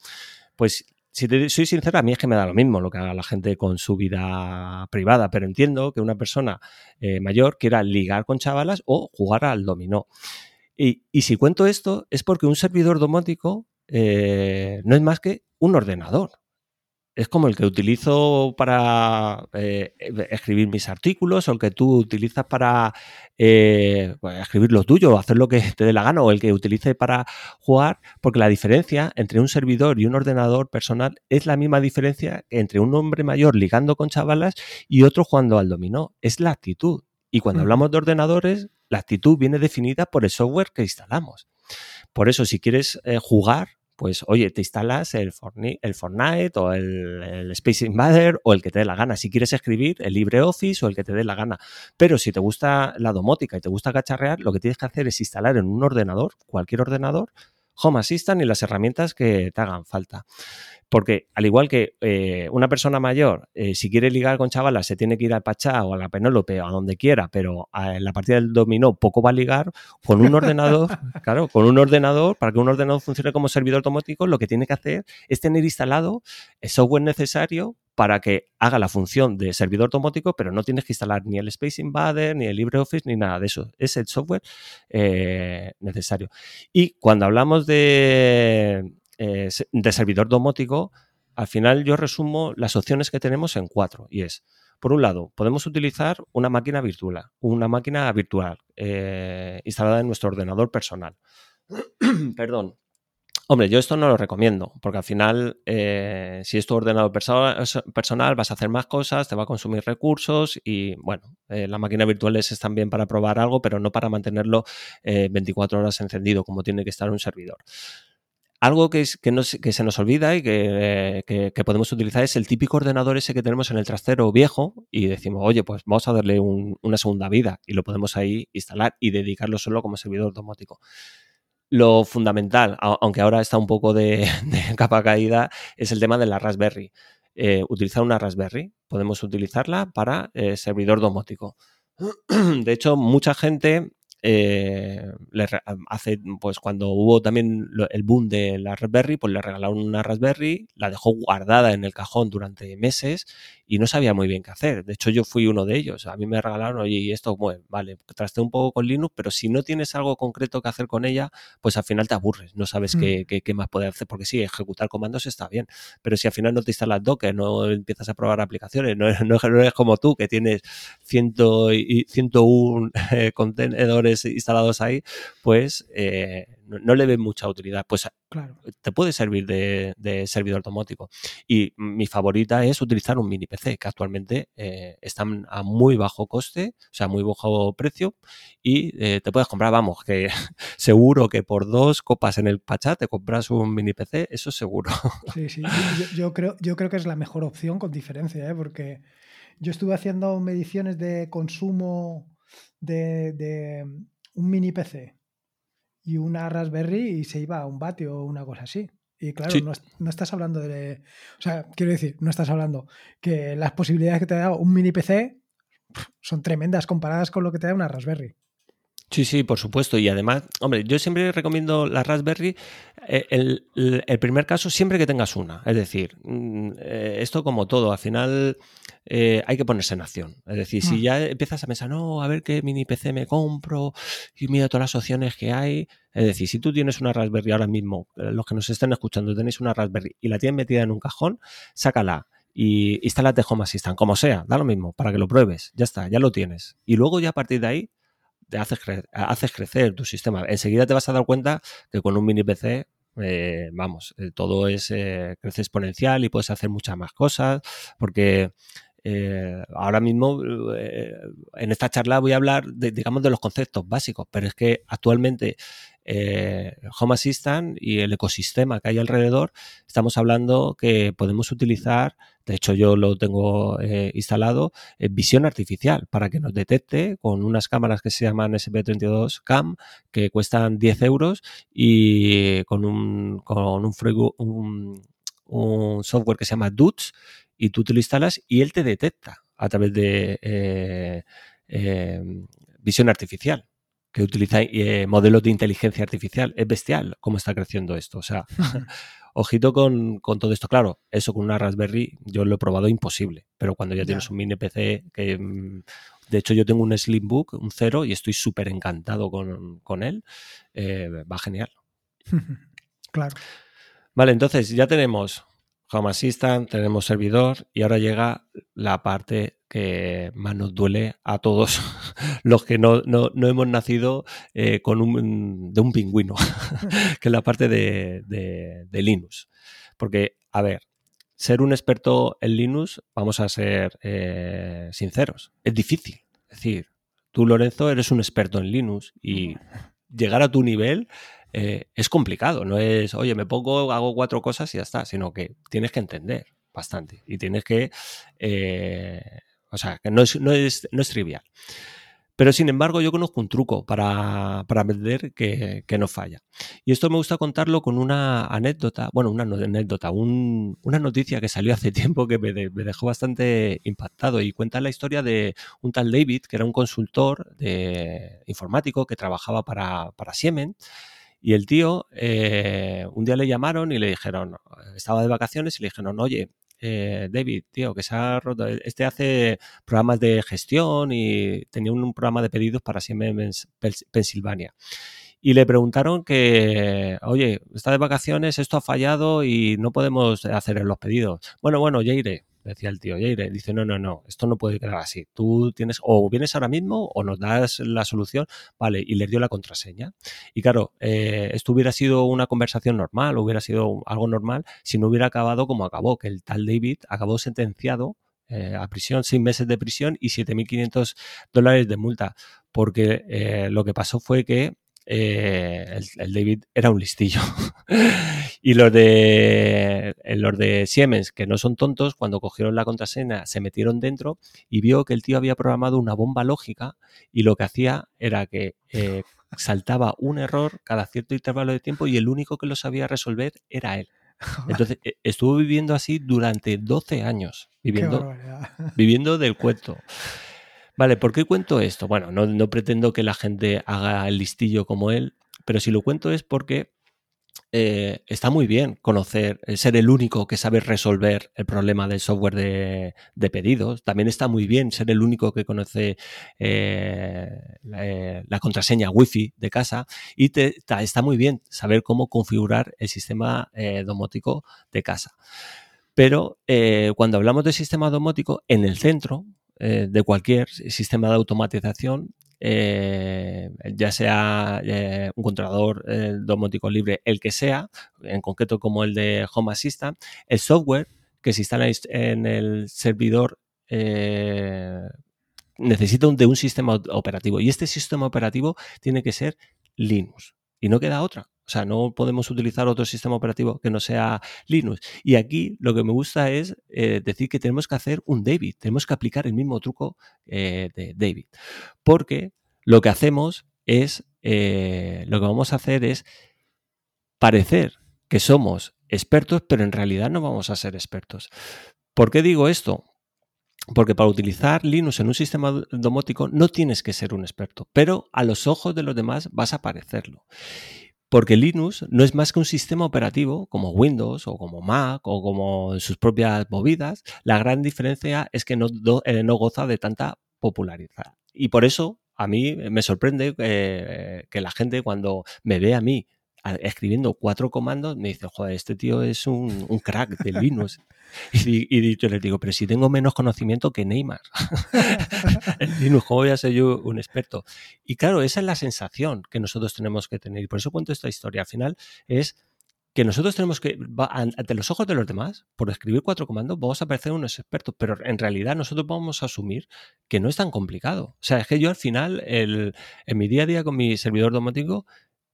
Pues si te soy sincero, a mí es que me da lo mismo lo que haga la gente con su vida privada, pero entiendo que una persona eh, mayor quiera ligar con chavalas o jugar al dominó. Y, y si cuento esto es porque un servidor domótico eh, no es más que un ordenador. Es como el que utilizo para eh, escribir mis artículos o el que tú utilizas para eh, pues, escribir lo tuyo, hacer lo que (laughs) te dé la gana o el que utilice para jugar, porque la diferencia entre un servidor y un ordenador personal es la misma diferencia entre un hombre mayor ligando con chavalas y otro jugando al dominó. Es la actitud. Y cuando hablamos de ordenadores, la actitud viene definida por el software que instalamos. Por eso, si quieres eh, jugar, pues oye, te instalas el, Fortnite, o el, Space Invader o el que te dé la gana. Si quieres escribir, el LibreOffice o el que te dé la gana. Pero si te gusta la domótica y te gusta cacharrear, lo que tienes que hacer es instalar en un ordenador, cualquier ordenador, Home Assistant y las herramientas que te hagan falta. Porque al igual que eh, una persona mayor, eh, si quiere ligar con chavalas, se tiene que ir al Pachá o a la Penélope o a donde quiera, pero en la partida del dominó poco va a ligar, con un ordenador, (laughs) claro, con un ordenador, para que un ordenador funcione como servidor automático, lo que tiene que hacer es tener instalado el software necesario para que haga la función de servidor automático, pero no tienes que instalar ni el Space Invader, ni el LibreOffice, ni nada de eso. Es el software eh, necesario. Y cuando hablamos de, eh, de servidor domótico, al final yo resumo las opciones que tenemos en cuatro. Y es, por un lado, podemos utilizar una máquina virtual, una máquina virtual eh, instalada en nuestro ordenador personal. (clears throat) Perdón. Hombre, yo esto no lo recomiendo, porque al final, eh, si es tu ordenador personal, vas a hacer más cosas, te va a consumir recursos y, bueno, las máquinas virtuales están bien para probar algo, pero no para mantenerlo 24 horas encendido, como tiene que estar un servidor. Algo que, se nos olvida y que, podemos utilizar es el típico ordenador ese que tenemos en el trastero viejo y decimos, oye, pues vamos a darle una segunda vida y lo podemos ahí instalar y dedicarlo solo como servidor automático. Lo fundamental, aunque ahora está un poco (laughs) de, capa caída, es el tema de la Raspberry. Eh, utilizar una Raspberry, podemos utilizarla para eh, servidor domótico. (clears throat) De hecho, mucha gente eh, le hace, pues cuando hubo también el boom de la Raspberry, pues le regalaron una Raspberry, la dejó guardada en el cajón durante meses y no sabía muy bien qué hacer. De hecho, yo fui uno de ellos. A mí me regalaron, oye, y esto, bueno, vale, traste un poco con Linux, pero si no tienes algo concreto que hacer con ella, pues al final te aburres, no sabes mm. qué, qué, más poder hacer, porque sí, ejecutar comandos está bien, pero si al final no te instalas Docker, no empiezas a probar aplicaciones, no, (laughs) no, no eres como tú, que tienes ciento y 101 eh, contenedores instalados ahí, pues eh, no, le ve mucha utilidad. Pues claro. te puede servir de, servidor automático. Y mi favorita es utilizar un mini PC, que actualmente eh, están a muy bajo coste, o sea, muy bajo precio, y eh, te puedes comprar, vamos, que (laughs) seguro que por dos copas en el Pachá te compras un mini PC, eso seguro. (laughs) Sí, sí, yo, creo, yo creo que es la mejor opción con diferencia, ¿eh? porque yo estuve haciendo mediciones de consumo de, de un mini PC y una Raspberry y se iba a un vatio o una cosa así. Y claro, no, estás hablando de. O sea, quiero decir, no estás hablando que las posibilidades que te da un mini PC son tremendas comparadas con lo que te da una Raspberry. Sí, sí, por supuesto. Y además, hombre, yo siempre recomiendo la Raspberry. Eh, el, primer caso, siempre que tengas una. Es decir, mm, eh, esto como todo, al final eh, hay que ponerse en acción. Es decir, si mm. ya empiezas a pensar, no, a ver qué mini PC me compro y mira todas las opciones que hay. Es decir, si tú tienes una Raspberry ahora mismo, los que nos estén escuchando, tenéis una Raspberry y la tienes metida en un cajón, sácala y instálate Home Assistant, como sea, da lo mismo, para que lo pruebes. Ya está, ya lo tienes. Y luego ya a partir de ahí te haces, haces crecer tu sistema. Enseguida te vas a dar cuenta que con un mini PC eh, vamos, eh, todo es eh, crece exponencial y puedes hacer muchas más cosas, porque ahora mismo en esta charla voy a hablar, de, digamos, de los conceptos básicos, pero es que actualmente Home Assistant y el ecosistema que hay alrededor, estamos hablando que podemos utilizar de hecho, yo lo tengo eh, instalado visión artificial para que nos detecte con unas cámaras que se llaman SP32 Cam que cuestan 10 euros y con un, con un, un, software que se llama Duts y tú te lo instalas y él te detecta a través de eh, em, visión artificial que utiliza eh, modelos de inteligencia artificial. Es bestial cómo está creciendo esto. O sea, (laughs) (laughs) ojito con, todo esto. Claro, eso con una Raspberry yo lo he probado imposible, pero cuando ya, tienes un mini PC que... Mm, de hecho, yo tengo un Slimbook, un cero, y estoy súper encantado con, él. Eh, va genial. (laughs) claro. Vale, entonces ya tenemos Home Assistant, tenemos servidor y ahora llega la parte que más nos duele a todos (laughs) los que no, hemos nacido eh, con un, de un pingüino, (laughs) que es la parte de, Linux. Porque, a ver, ser un experto en Linux, vamos a ser eh, sinceros, es difícil. Es decir, Tú, Lorenzo, eres un experto en Linux y llegar a tu nivel eh, es complicado. No es, oye, me pongo, hago cuatro cosas y ya está, sino que tienes que entender bastante y tienes que, eh, o sea, que no es, no es, no es trivial. Pero sin embargo, yo conozco un truco para, para aprender que, que, no falla. Y esto me gusta contarlo con una anécdota, bueno, una anécdota, un, una noticia que salió hace (laughs) tiempo que me, de, me, dejó bastante impactado y cuenta la historia de un tal David, que era un consultor de, informático que trabajaba para Siemens. Y el tío, eh, un día le llamaron y le dijeron, estaba de vacaciones y le dijeron, oye, eh, David, tío, que se ha roto. Este hace programas de gestión y tenía un, programa de pedidos para Siemens Pensilvania. Y le preguntaron que, oye, está de vacaciones, esto ha fallado y no podemos hacer los pedidos. Bueno, bueno, ya iré decía el tío Yaire, dice, no, no, no, esto no puede quedar así. Tú tienes, o vienes ahora mismo o nos das la solución, vale, y le dio la contraseña. Y claro, eh, esto hubiera sido una conversación normal, hubiera sido algo normal si no hubiera acabado como acabó, que el tal David acabó sentenciado eh, a prisión, seis meses de prisión y 7.500 dólares de multa, porque eh, lo que pasó fue que eh, el, el, David era un listillo. (laughs) y los de, eh, los de Siemens, que no son tontos, cuando cogieron la contraseña se metieron dentro y vio que el tío había programado una bomba lógica y lo que hacía era que eh, saltaba un error cada cierto intervalo de tiempo y el único que lo sabía resolver era él. (laughs) Entonces e, estuvo viviendo así durante 12 años, viviendo, viviendo del cuento. Vale, ¿por qué cuento esto? Bueno, no, no, pretendo que la gente haga el listillo como él, pero si lo cuento es porque eh, está muy bien conocer, eh, ser el único que sabe resolver el problema del software de, de pedidos. También está muy bien ser el único que conoce eh, la, contraseña Wi-Fi de casa. Y está muy bien saber cómo configurar el sistema domótico de casa. Pero cuando hablamos de sistema domótico, en el centro, eh, de cualquier sistema de automatización, eh, ya sea eh, un controlador domótico libre, el que sea, en concreto como el de Home Assistant, el software que se instala en el servidor necesita de un sistema operativo y este sistema operativo tiene que ser Linux y no queda otra. O sea, no podemos utilizar otro sistema operativo que no sea Linux. Y aquí lo que me gusta es eh, decir que tenemos que hacer un David, tenemos que aplicar el mismo truco eh, de David. Porque lo que hacemos es, eh, lo que vamos a hacer es parecer que somos expertos, pero en realidad no vamos a ser expertos. ¿Por qué digo esto? Porque para utilizar Linux en un sistema domótico no tienes que ser un experto, pero a los ojos de los demás vas a parecerlo. Porque Linux no es más que un sistema operativo como Windows o como Mac o como sus propias movidas. La gran diferencia es que no, eh, no goza de tanta popularidad. Y por eso a mí me sorprende eh, que la gente cuando me ve a mí escribiendo cuatro comandos, me dice, joder, este tío es un, un crack de Linux. (laughs) y, y, yo les digo, pero si tengo menos conocimiento que Neymar. (laughs) en Linux, ¿cómo voy a ser yo un experto? Y claro, esa es la sensación que nosotros tenemos que tener. Y por eso cuento esta historia. Al final es que nosotros tenemos que, ante los ojos de los demás, por escribir cuatro comandos, vamos a parecer unos expertos, pero en realidad nosotros vamos a asumir que no es tan complicado. O sea, es que yo al final, el, en mi día a día con mi servidor domótico,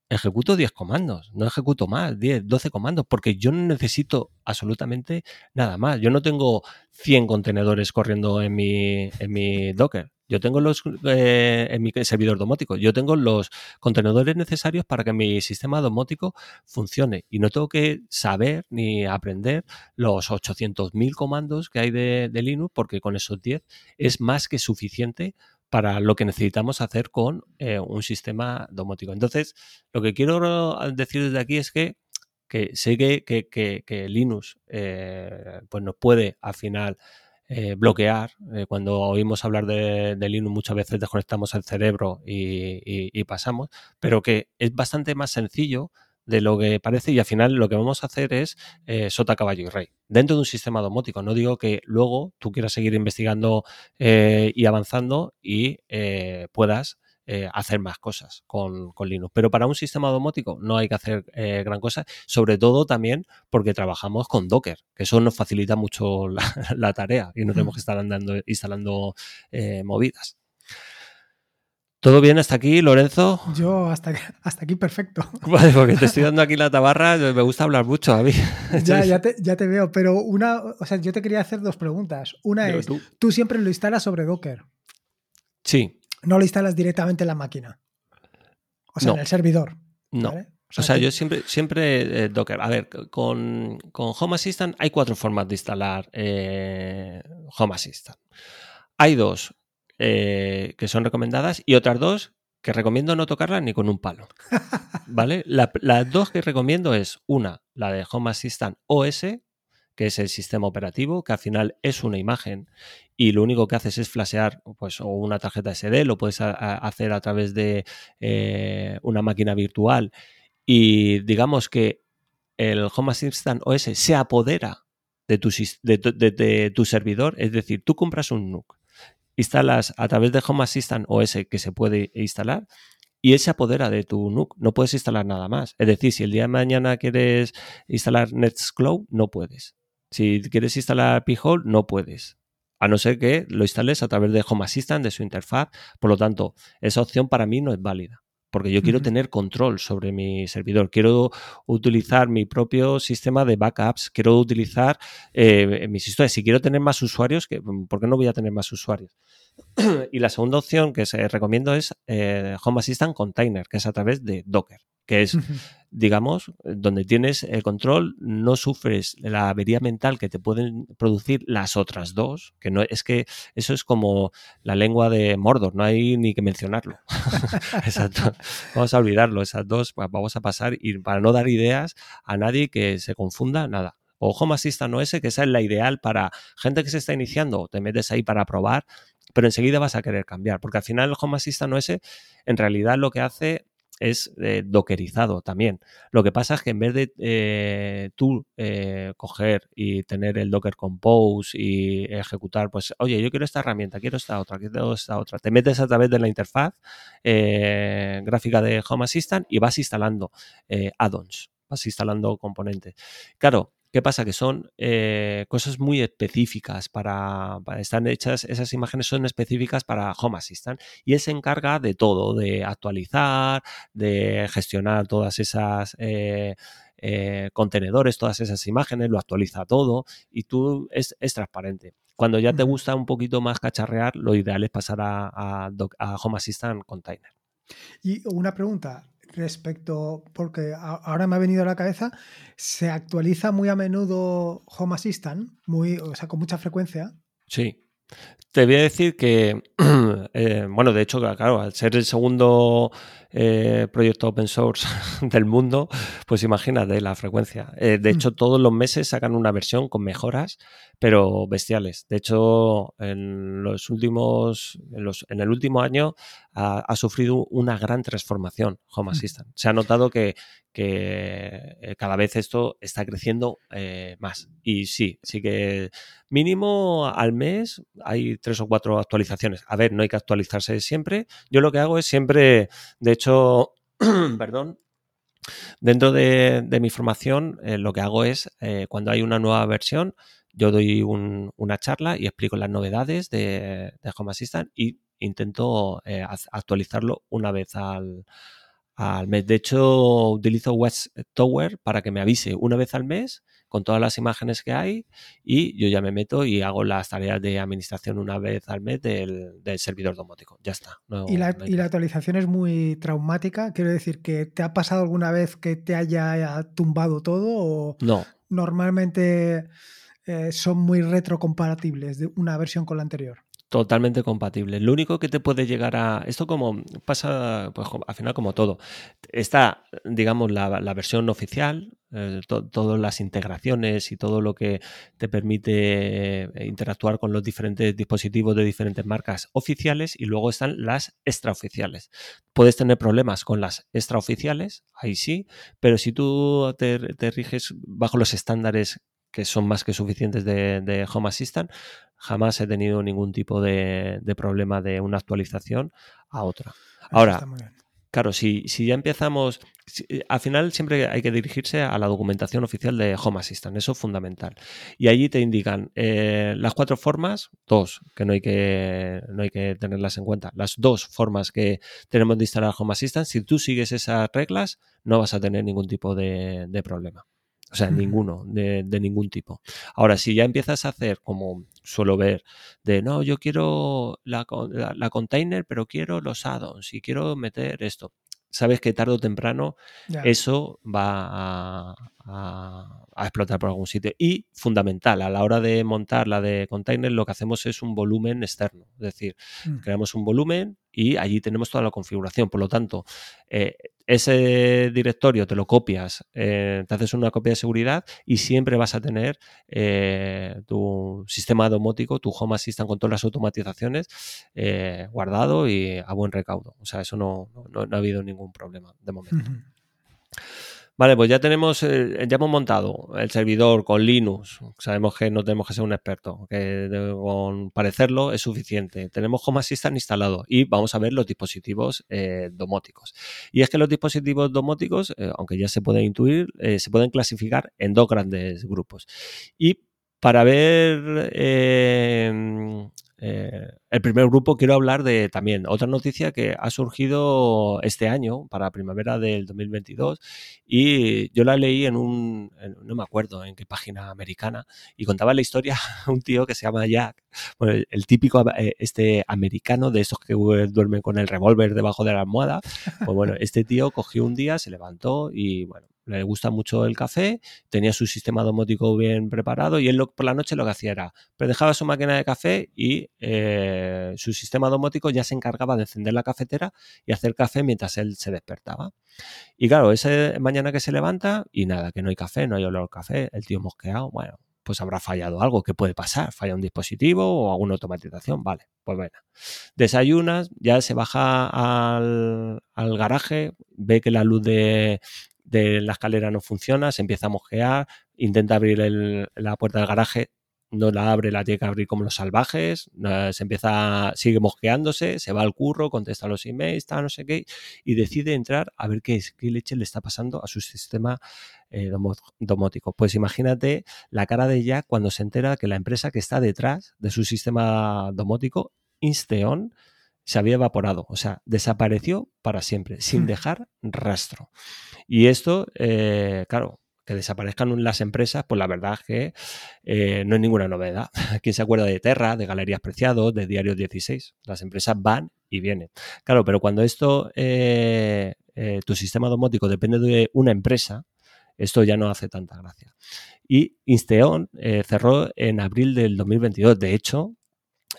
ejecuto 10 comandos, no ejecuto más, 10, 12 comandos, porque yo no necesito absolutamente nada más. Yo no tengo 100 contenedores corriendo en mi, en mi Docker. Yo tengo los eh, en mi servidor domótico, yo tengo los contenedores necesarios para que mi sistema domótico funcione y no tengo que saber ni aprender los 800.000 comandos que hay de, Linux porque con esos 10 es más que suficiente para lo que necesitamos hacer con eh, un sistema domótico. Entonces, lo que quiero decir desde aquí es que, que sé que, que, que Linux eh, pues nos puede al final eh, bloquear. Eh, cuando oímos hablar de, Linux muchas veces desconectamos el cerebro y pasamos, pero que es bastante más sencillo de lo que parece y al final lo que vamos a hacer es eh, sota, caballo y rey dentro de un sistema domótico. No digo que luego tú quieras seguir investigando eh, y avanzando y eh, puedas eh, hacer más cosas con, con, Linux. Pero para un sistema domótico no hay que hacer eh, gran cosa, sobre todo también porque trabajamos con Docker, que eso nos facilita mucho la, (laughs) la tarea y no tenemos que estar andando instalando eh, movidas. ¿Todo bien hasta aquí, Lorenzo? Yo hasta, hasta aquí perfecto. (laughs) Vale, porque te estoy dando aquí la tabarra, me gusta hablar mucho a mí. (laughs) ya, ya te, ya te, veo, pero una, o sea, yo te quería hacer dos preguntas. Una es, tú. siempre lo instalas sobre Docker? Sí. No lo instalas directamente en la máquina. O sea, en el servidor. No. O sea, yo siempre, siempre eh, Docker. A ver, con, Home Assistant hay cuatro formas de instalar eh, Home Assistant. Hay dos eh, que son recomendadas y otras dos que recomiendo no tocarlas ni con un palo. (laughs) ¿Vale? las dos que recomiendo es una, la de Home Assistant OS, que es el sistema operativo, que al final es una imagen y lo único que haces es flashear pues, o una tarjeta SD, lo puedes hacer a través de una máquina virtual y digamos que el Home Assistant OS se apodera de tu, de, tu servidor, es decir, tú compras un NUC, instalas a través de Home Assistant OS que se puede instalar y él se apodera de tu NUC, no puedes instalar nada más. Es decir, si el día de mañana quieres instalar Nextcloud, no puedes. Si quieres instalar P-Hole, no puedes. A no ser que lo instales a través de Home Assistant, de su interfaz. Por lo tanto, esa opción para mí no es válida porque yo quiero tener control sobre mi servidor, quiero utilizar mi propio sistema de backups, quiero utilizar eh, mis historias. Si quiero tener más usuarios, ¿por qué no voy a tener más usuarios? (clears throat) y la segunda opción que se recomiendo es eh, Home Assistant Container, que es a través de Docker que es, digamos, donde tienes el control, no sufres la avería mental que te pueden producir las otras dos, que no es que eso es como la lengua de Mordor, no hay ni que mencionarlo. (laughs) Exacto. Vamos a olvidarlo, esas dos pues, vamos a pasar y para no dar ideas a nadie que se confunda, nada. O Home Assistant OS, que esa es la ideal para gente que se está iniciando, te metes ahí para probar, pero enseguida vas a querer cambiar, porque al final el Home Assistant OS en realidad lo que hace es eh, dockerizado también. Lo que pasa es que en vez de eh, tú eh, coger y tener el Docker Compose y ejecutar, pues, oye, yo quiero esta herramienta, quiero esta otra, quiero esta otra, te metes a través de la interfaz gráfica de Home Assistant y vas instalando add-ons, vas instalando componentes. Claro, ¿Qué pasa? Que son eh, cosas muy específicas para, Están hechas, esas imágenes son específicas para Home Assistant y él se encarga de todo, de actualizar, de gestionar todas esas. Eh, eh, contenedores, todas esas imágenes, lo actualiza todo y tú es, transparente. Cuando ya te gusta un poquito más cacharrear, lo ideal es pasar a, a Home Assistant Container. Y una pregunta, respecto, porque ahora me ha venido a la cabeza, se actualiza muy a menudo Home Assistant, muy, o sea, con mucha frecuencia. Sí. Te voy a decir que, (clears throat) eh, bueno, de hecho, claro, al ser el segundo eh, proyecto open source (laughs) del mundo, pues imagínate la frecuencia. Eh, de mm. hecho, todos los meses sacan una versión con mejoras, pero bestiales. De hecho, en los últimos, en, los, en el último año ha, sufrido una gran transformación Home mm. Assistant. Se ha notado que, que cada vez esto está creciendo más. Y sí, sí que mínimo al mes hay tres o cuatro actualizaciones. A ver, no hay que actualizarse siempre. Yo lo que hago es siempre, de hecho, (clears throat) perdón, dentro de, mi formación eh, lo que hago es, eh, cuando hay una nueva versión, yo doy una charla y explico las novedades de, Home Assistant y intento eh, actualizarlo una vez al, al mes. De hecho, utilizo West Tower para que me avise una vez al mes con todas las imágenes que hay y yo ya me meto y hago las tareas de administración una vez al mes del, servidor domótico. Ya está. ¿Y, la, actualización es muy traumática? Quiero decir, que ¿te ha pasado alguna vez que te haya tumbado todo? O no. Normalmente eh, son muy retrocompatibles de una versión con la anterior. Totalmente compatible. Lo único que te puede llegar a. Esto como pasa, pues al final como todo. Está, digamos, la, versión oficial, eh, todas las integraciones y todo lo que te permite eh, interactuar con los diferentes dispositivos de diferentes marcas oficiales y luego están las extraoficiales. Puedes tener problemas con las extraoficiales, ahí sí, pero si tú te riges bajo los estándares que son más que suficientes de, Home Assistant, jamás he tenido ningún tipo de, problema de una actualización a otra. Ahora, claro, si, si ya empezamos, eh, al final siempre hay que dirigirse a la documentación oficial de Home Assistant, eso es fundamental. Y allí te indican eh, las cuatro formas, dos, que no hay que, no hay que tenerlas en cuenta, las dos formas que tenemos de instalar Home Assistant, si tú sigues esas reglas, no vas a tener ningún tipo de, problema. O sea, ninguno, de, ningún tipo. Ahora, si ya empiezas a hacer, como suelo ver, de no, yo quiero la, la container, pero quiero los addons y quiero meter esto sabes que tarde o temprano eso va a, explotar por algún sitio. Y fundamental, a la hora de montar la de container, lo que hacemos es un volumen externo. Es decir, mm. creamos un volumen y allí tenemos toda la configuración. Por lo tanto, eh, ese directorio te lo copias, eh, te haces una copia de seguridad y siempre vas a tener eh, tu sistema domótico, tu Home Assistant con todas las automatizaciones guardado y a buen recaudo. O sea, eso no, ha habido ningún problema de momento. Vale, pues ya tenemos, eh, ya hemos montado el servidor con Linux. Sabemos que no tenemos que ser un experto, que con parecerlo es suficiente. Tenemos Home Assistant instalado y vamos a ver los dispositivos eh, domóticos. Y es que los dispositivos domóticos, eh, aunque ya se pueden intuir, se pueden clasificar en dos grandes grupos. Y para ver eh, el primer grupo quiero hablar de también otra noticia que ha surgido este año para primavera del 2022 y yo la leí en un, no me acuerdo en qué página americana y contaba la historia (laughs) un tío que se llama Jack, el, típico eh, este americano de esos que duermen con el revólver debajo de la almohada, pues bueno, este tío cogió un día, se levantó y bueno, le gusta mucho el café, tenía su sistema domótico bien preparado y él por la noche lo que hacía era, pero dejaba su máquina de café y eh, su sistema domótico ya se encargaba de encender la cafetera y hacer café mientras él se despertaba. Y claro, esa mañana que se levanta y nada, que no hay café, no hay olor al café, el tío mosqueado, bueno, pues habrá fallado algo, ¿qué puede pasar? Falla un dispositivo o alguna automatización, vale, pues bueno. Desayunas, ya se baja al, al garaje, ve que la luz de, de la escalera no funciona, se empieza a mosquear, intenta abrir la puerta del garaje, no la abre, la tiene que abrir como los salvajes, se empieza, sigue mosqueándose, se va al curro, contesta los emails, está no sé qué, y decide entrar a ver qué, qué leche le está pasando a su sistema eh, domótico. Pues imagínate la cara de Jack cuando se entera que la empresa que está detrás de su sistema domótico, Insteon, se había evaporado, o sea, desapareció para siempre, sin hmm. dejar rastro. Y esto, eh, claro, que desaparezcan las empresas, pues la verdad es que eh, no es ninguna novedad. (laughs) ¿Quién se acuerda de Terra, de Galerías Preciados, de Diario 16? Las empresas van y vienen. Claro, pero cuando esto, eh, tu sistema domótico depende de una empresa, esto ya no hace tanta gracia. Y Insteon cerró en abril del 2022. De hecho,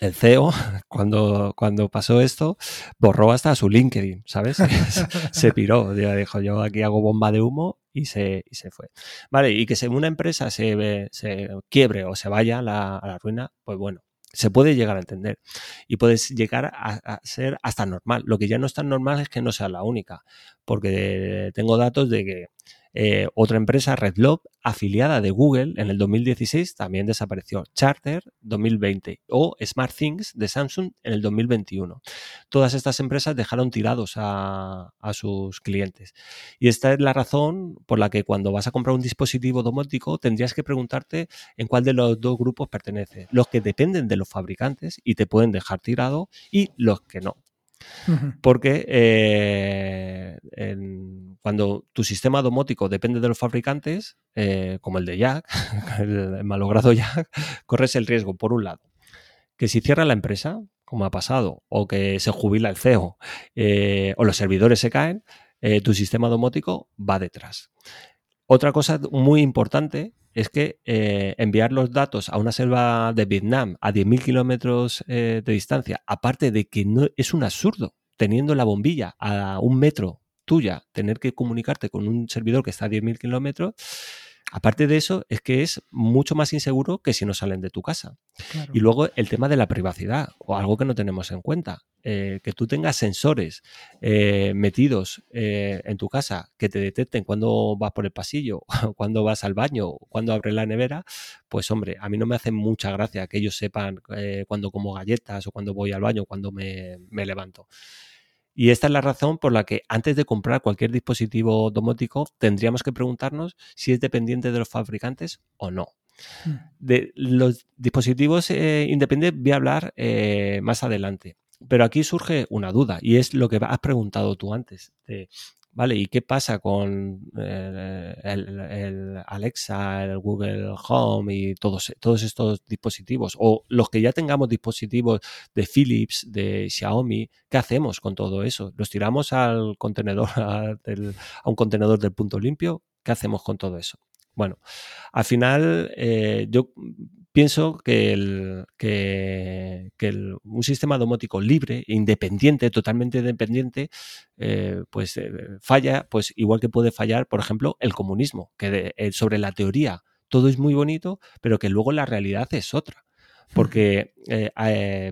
el CEO, (laughs) cuando, cuando pasó esto, borró hasta su LinkedIn, ¿sabes? (laughs) se piró, dijo, yo aquí hago bomba de humo y se, y se fue. Vale, y que si una empresa se, se quiebre o se vaya a la, ruina, pues bueno, se puede llegar a entender y puedes llegar a, a, ser hasta normal. Lo que ya no es tan normal es que no sea la única, porque tengo datos de que eh, otra empresa, Redlob, afiliada de Google en el 2016, también desapareció. Charter 2020 o SmartThings de Samsung en el 2021. Todas estas empresas dejaron tirados a, sus clientes. Y esta es la razón por la que cuando vas a comprar un dispositivo domótico tendrías que preguntarte en cuál de los dos grupos pertenece. Los que dependen de los fabricantes y te pueden dejar tirado y los que no. Porque eh, cuando tu sistema domótico depende de los fabricantes, eh, como el de Jack, (laughs) el malogrado Jack, corres el riesgo, por un lado, que si cierra la empresa, como ha pasado, o que se jubila el CEO, eh, o los servidores se caen, tu sistema domótico va detrás. Otra cosa muy importante es que eh, enviar los datos a una selva de Vietnam a 10.000 kilómetros eh, de distancia, aparte de que no, es un absurdo, teniendo la bombilla a un metro tuya, tener que comunicarte con un servidor que está a 10.000 kilómetros, Aparte de eso, es que es mucho más inseguro que si no salen de tu casa. Y luego el tema de la privacidad, o algo que no tenemos en cuenta. Eh, que tú tengas sensores eh, metidos eh, en tu casa que te detecten cuando vas por el pasillo, (laughs) cuando vas al baño, cuando abres la nevera, pues hombre, a mí no me hace mucha gracia que ellos sepan cuando como galletas o cuando voy al baño, cuando me levanto. Y esta es la razón por la que antes de comprar cualquier dispositivo domótico tendríamos que preguntarnos si es dependiente de los fabricantes o no. Mm. De los dispositivos eh, independientes voy a hablar eh, más adelante. Pero aquí surge una duda y es lo que has preguntado tú antes. ¿Vale? ¿Y qué pasa con eh, el, Alexa, el Google Home y todos, todos estos dispositivos? O los que ya tengamos dispositivos de Philips, de Xiaomi, ¿qué hacemos con todo eso? ¿Los tiramos al contenedor, (laughs) a, un contenedor del punto limpio? ¿Qué hacemos con todo eso? Bueno, al final eh, yo pienso que, el, que, un sistema domótico libre, independiente, totalmente independiente, eh, pues eh, falla, pues igual que puede fallar, por ejemplo, el comunismo, que eh, sobre la teoría todo es muy bonito, pero que luego la realidad es otra. Porque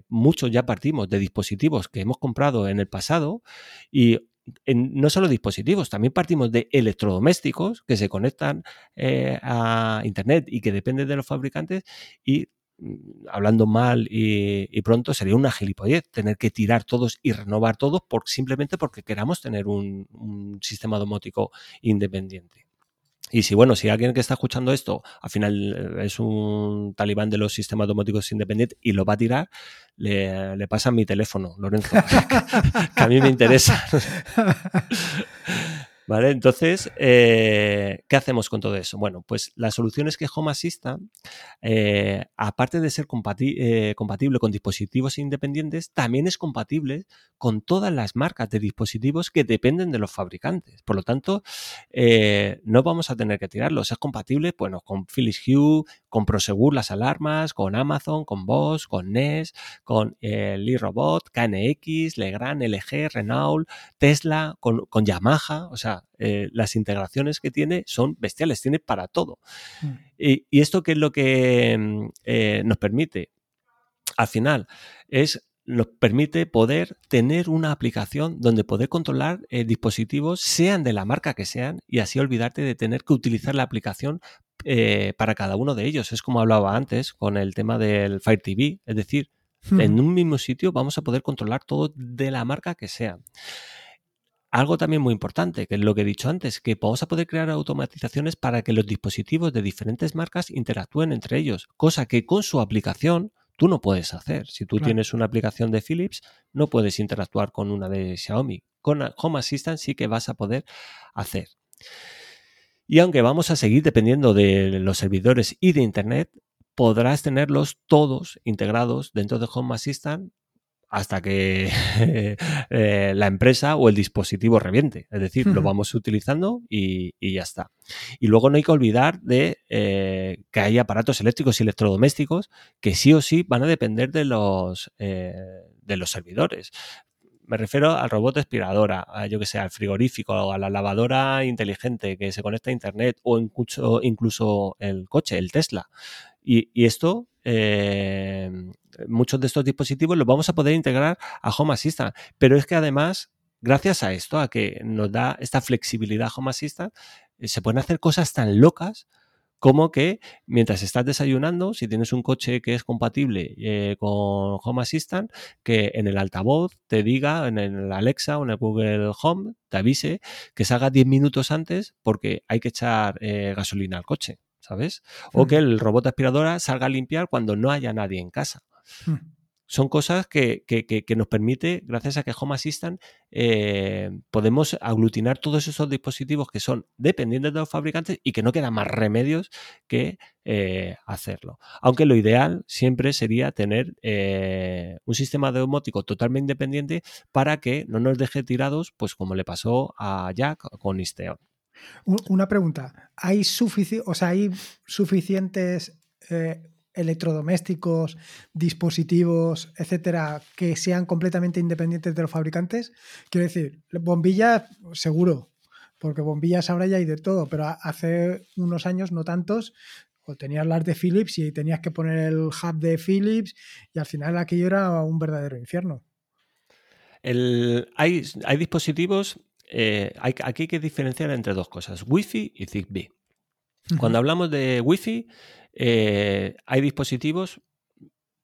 muchos ya partimos de dispositivos que hemos comprado en el pasado y no solo dispositivos, también partimos de electrodomésticos que se conectan eh, a Internet y que dependen de los fabricantes y mm, hablando mal y, pronto sería una gilipollez tener que tirar todos y renovar todos por, simplemente porque queramos tener un sistema domótico independiente. Y si, bueno, si alguien que está escuchando esto al final eh, es un talibán de los sistemas domóticos independientes y lo va a tirar, le, le pasan mi teléfono, Lorenzo, (laughs) que a mí me interesa. (laughs) ¿Vale? Entonces, eh, ¿qué hacemos con todo eso? Bueno, pues la solución es que Home Assistant, eh, aparte de ser eh, compatible con dispositivos independientes, también es compatible con todas las marcas de dispositivos que dependen de los fabricantes. Por lo tanto, no vamos a tener que tirarlos. Es compatible bueno, con Philips Hue, con Prosegur las alarmas, con Amazon, con Bosch, con NES, con Lee Robot, KNX, Legrand, LG, Renault, Tesla, con, con Yamaha. O sea, eh, las integraciones que tiene son bestiales, tiene para todo. Mm. Y, esto qué es lo que mm, eh, nos permite? Al final, es nos permite poder tener una aplicación donde poder controlar eh, dispositivos, sean de la marca que sean, y así olvidarte de tener que utilizar la aplicación para cada uno de ellos. Es como hablaba antes con el tema del Fire TV, es decir, en un mismo sitio vamos a poder controlar todo de la marca que sea. Algo también muy importante, que es lo que he dicho antes, que vamos a poder crear automatizaciones para que los dispositivos de diferentes marcas interactúen entre ellos, cosa que con su aplicación tú no puedes hacer. Si tú tienes una aplicación de Philips, no puedes interactuar con una de Xiaomi. Con Home Assistant sí que vas a poder hacer. Y aunque vamos a seguir dependiendo de los servidores y de Internet, podrás tenerlos todos integrados dentro de Home Assistant hasta que (laughs) eh, la empresa o el dispositivo reviente. Es decir, lo vamos utilizando y, ya está. Y luego no hay que olvidar de eh, que hay aparatos eléctricos y electrodomésticos que sí o sí van a depender de los, eh, de los servidores. Me refiero al robot aspiradora, a, yo que sé, al frigorífico, a la lavadora inteligente que se conecta a internet o incluso, incluso el coche, el Tesla. Y, y esto muchos de estos dispositivos los vamos a poder integrar a Home Assistant. Pero es que además, gracias a esto, a que nos da esta flexibilidad Home Assistant, eh, se pueden hacer cosas tan locas como que mientras estás desayunando, si tienes un coche que es compatible eh, con Home Assistant, que en el altavoz te diga, en el Alexa o en el Google Home, te avise que salga 10 minutos antes porque hay que echar eh, gasolina al coche, ¿sabes? O que el robot aspiradora salga a limpiar cuando no haya nadie en casa. Hmm. Son cosas que, nos permite, gracias a que Home Assistant, eh, podemos aglutinar todos esos dispositivos que son dependientes de los fabricantes y que no quedan más remedios que eh, hacerlo. Aunque lo ideal siempre sería tener eh, un sistema domótico totalmente independiente para que no nos deje tirados, pues como le pasó a Jack con Isteon. Una pregunta. ¿Hay, o sea, ¿hay suficientes electrodomésticos, dispositivos, etcétera, que sean completamente independientes de los fabricantes. Quiero decir, bombillas, seguro, porque bombillas ahora ya hay de todo, pero hace unos años, no tantos, o tenías las de Philips y tenías que poner el hub de Philips y al final aquello era un verdadero infierno. hay, hay, dispositivos, eh, hay, aquí hay que diferenciar entre dos cosas, Wi-Fi y Zigbee. Cuando hablamos de Wi-Fi, eh, hay dispositivos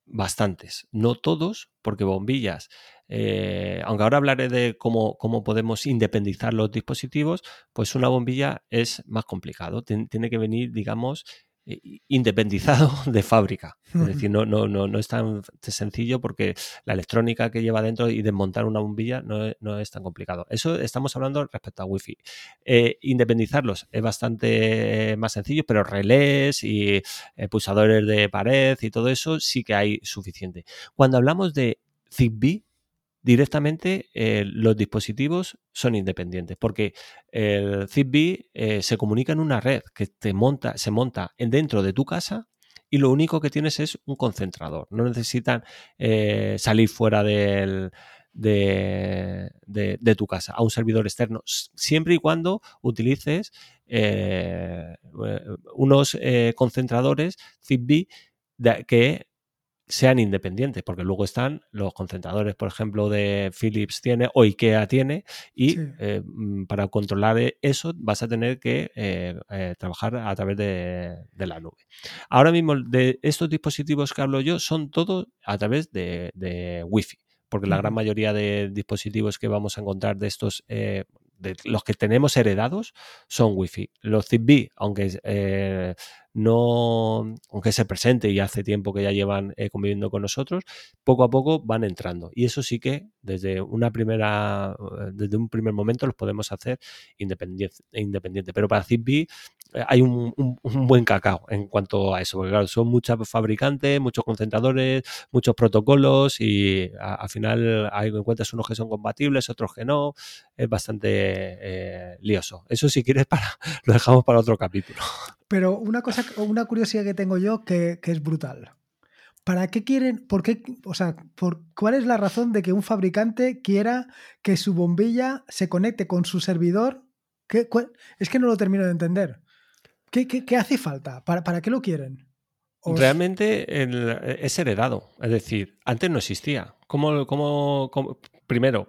bastantes, no todos, porque bombillas eh, aunque ahora hablaré de cómo, cómo, podemos independizar los dispositivos, pues una bombilla es más complicado. tiene que venir, digamos, independizado de fábrica. Es decir, (laughs) no, no, no, no, es tan sencillo porque la electrónica que lleva dentro y desmontar una bombilla no es, no es tan complicado. Eso estamos hablando respecto a Wi-Fi. Eh, independizarlos es bastante más sencillo, pero relés y eh, pulsadores de pared y todo eso sí que hay suficiente. Cuando hablamos de Zigbee, directamente eh, los dispositivos son independientes, porque el Zigbee eh, se comunica en una red que te monta, se monta dentro de tu casa y lo único que tienes es un concentrador. No necesitan eh, salir fuera del, de, de, tu casa a un servidor externo, siempre y cuando utilices unos concentradores Zigbee que sean independientes, porque luego están los concentradores, por ejemplo, de Philips tiene o IKEA tiene, y eh, mm, para controlar e, eso vas a tener que eh, eh, trabajar a través de, la nube. Ahora mismo, de estos dispositivos que hablo yo, son todos a través de, de Wi-Fi, porque la gran mayoría de dispositivos que vamos a encontrar de estos de los que tenemos heredados son Wi-Fi. Los Zigbee, aunque eh, no, aunque se presente y hace tiempo que ya llevan eh, conviviendo con nosotros, poco a poco van entrando. Y eso sí que desde una primera, eh, desde un primer momento los podemos hacer independiente. independiente. Pero para Zigbee hay un, buen cacao en cuanto a eso, porque claro, son muchos fabricantes, muchos concentradores, muchos protocolos y al final hay encuentras unos que son compatibles, otros que no, es bastante eh, lioso. Eso si quieres para, (laughs) lo dejamos para otro capítulo. Pero una cosa, una curiosidad que tengo yo que, es brutal. ¿Para qué quieren, por qué, o sea, por, cuál es la razón de que un fabricante quiera que su bombilla se conecte con su servidor? ¿Qué, es que no lo termino de entender. ¿Qué, hace falta? ¿Para, ¿Para, qué lo quieren? Realmente es heredado. Es decir, antes no existía. ¿Cómo, cómo, primero,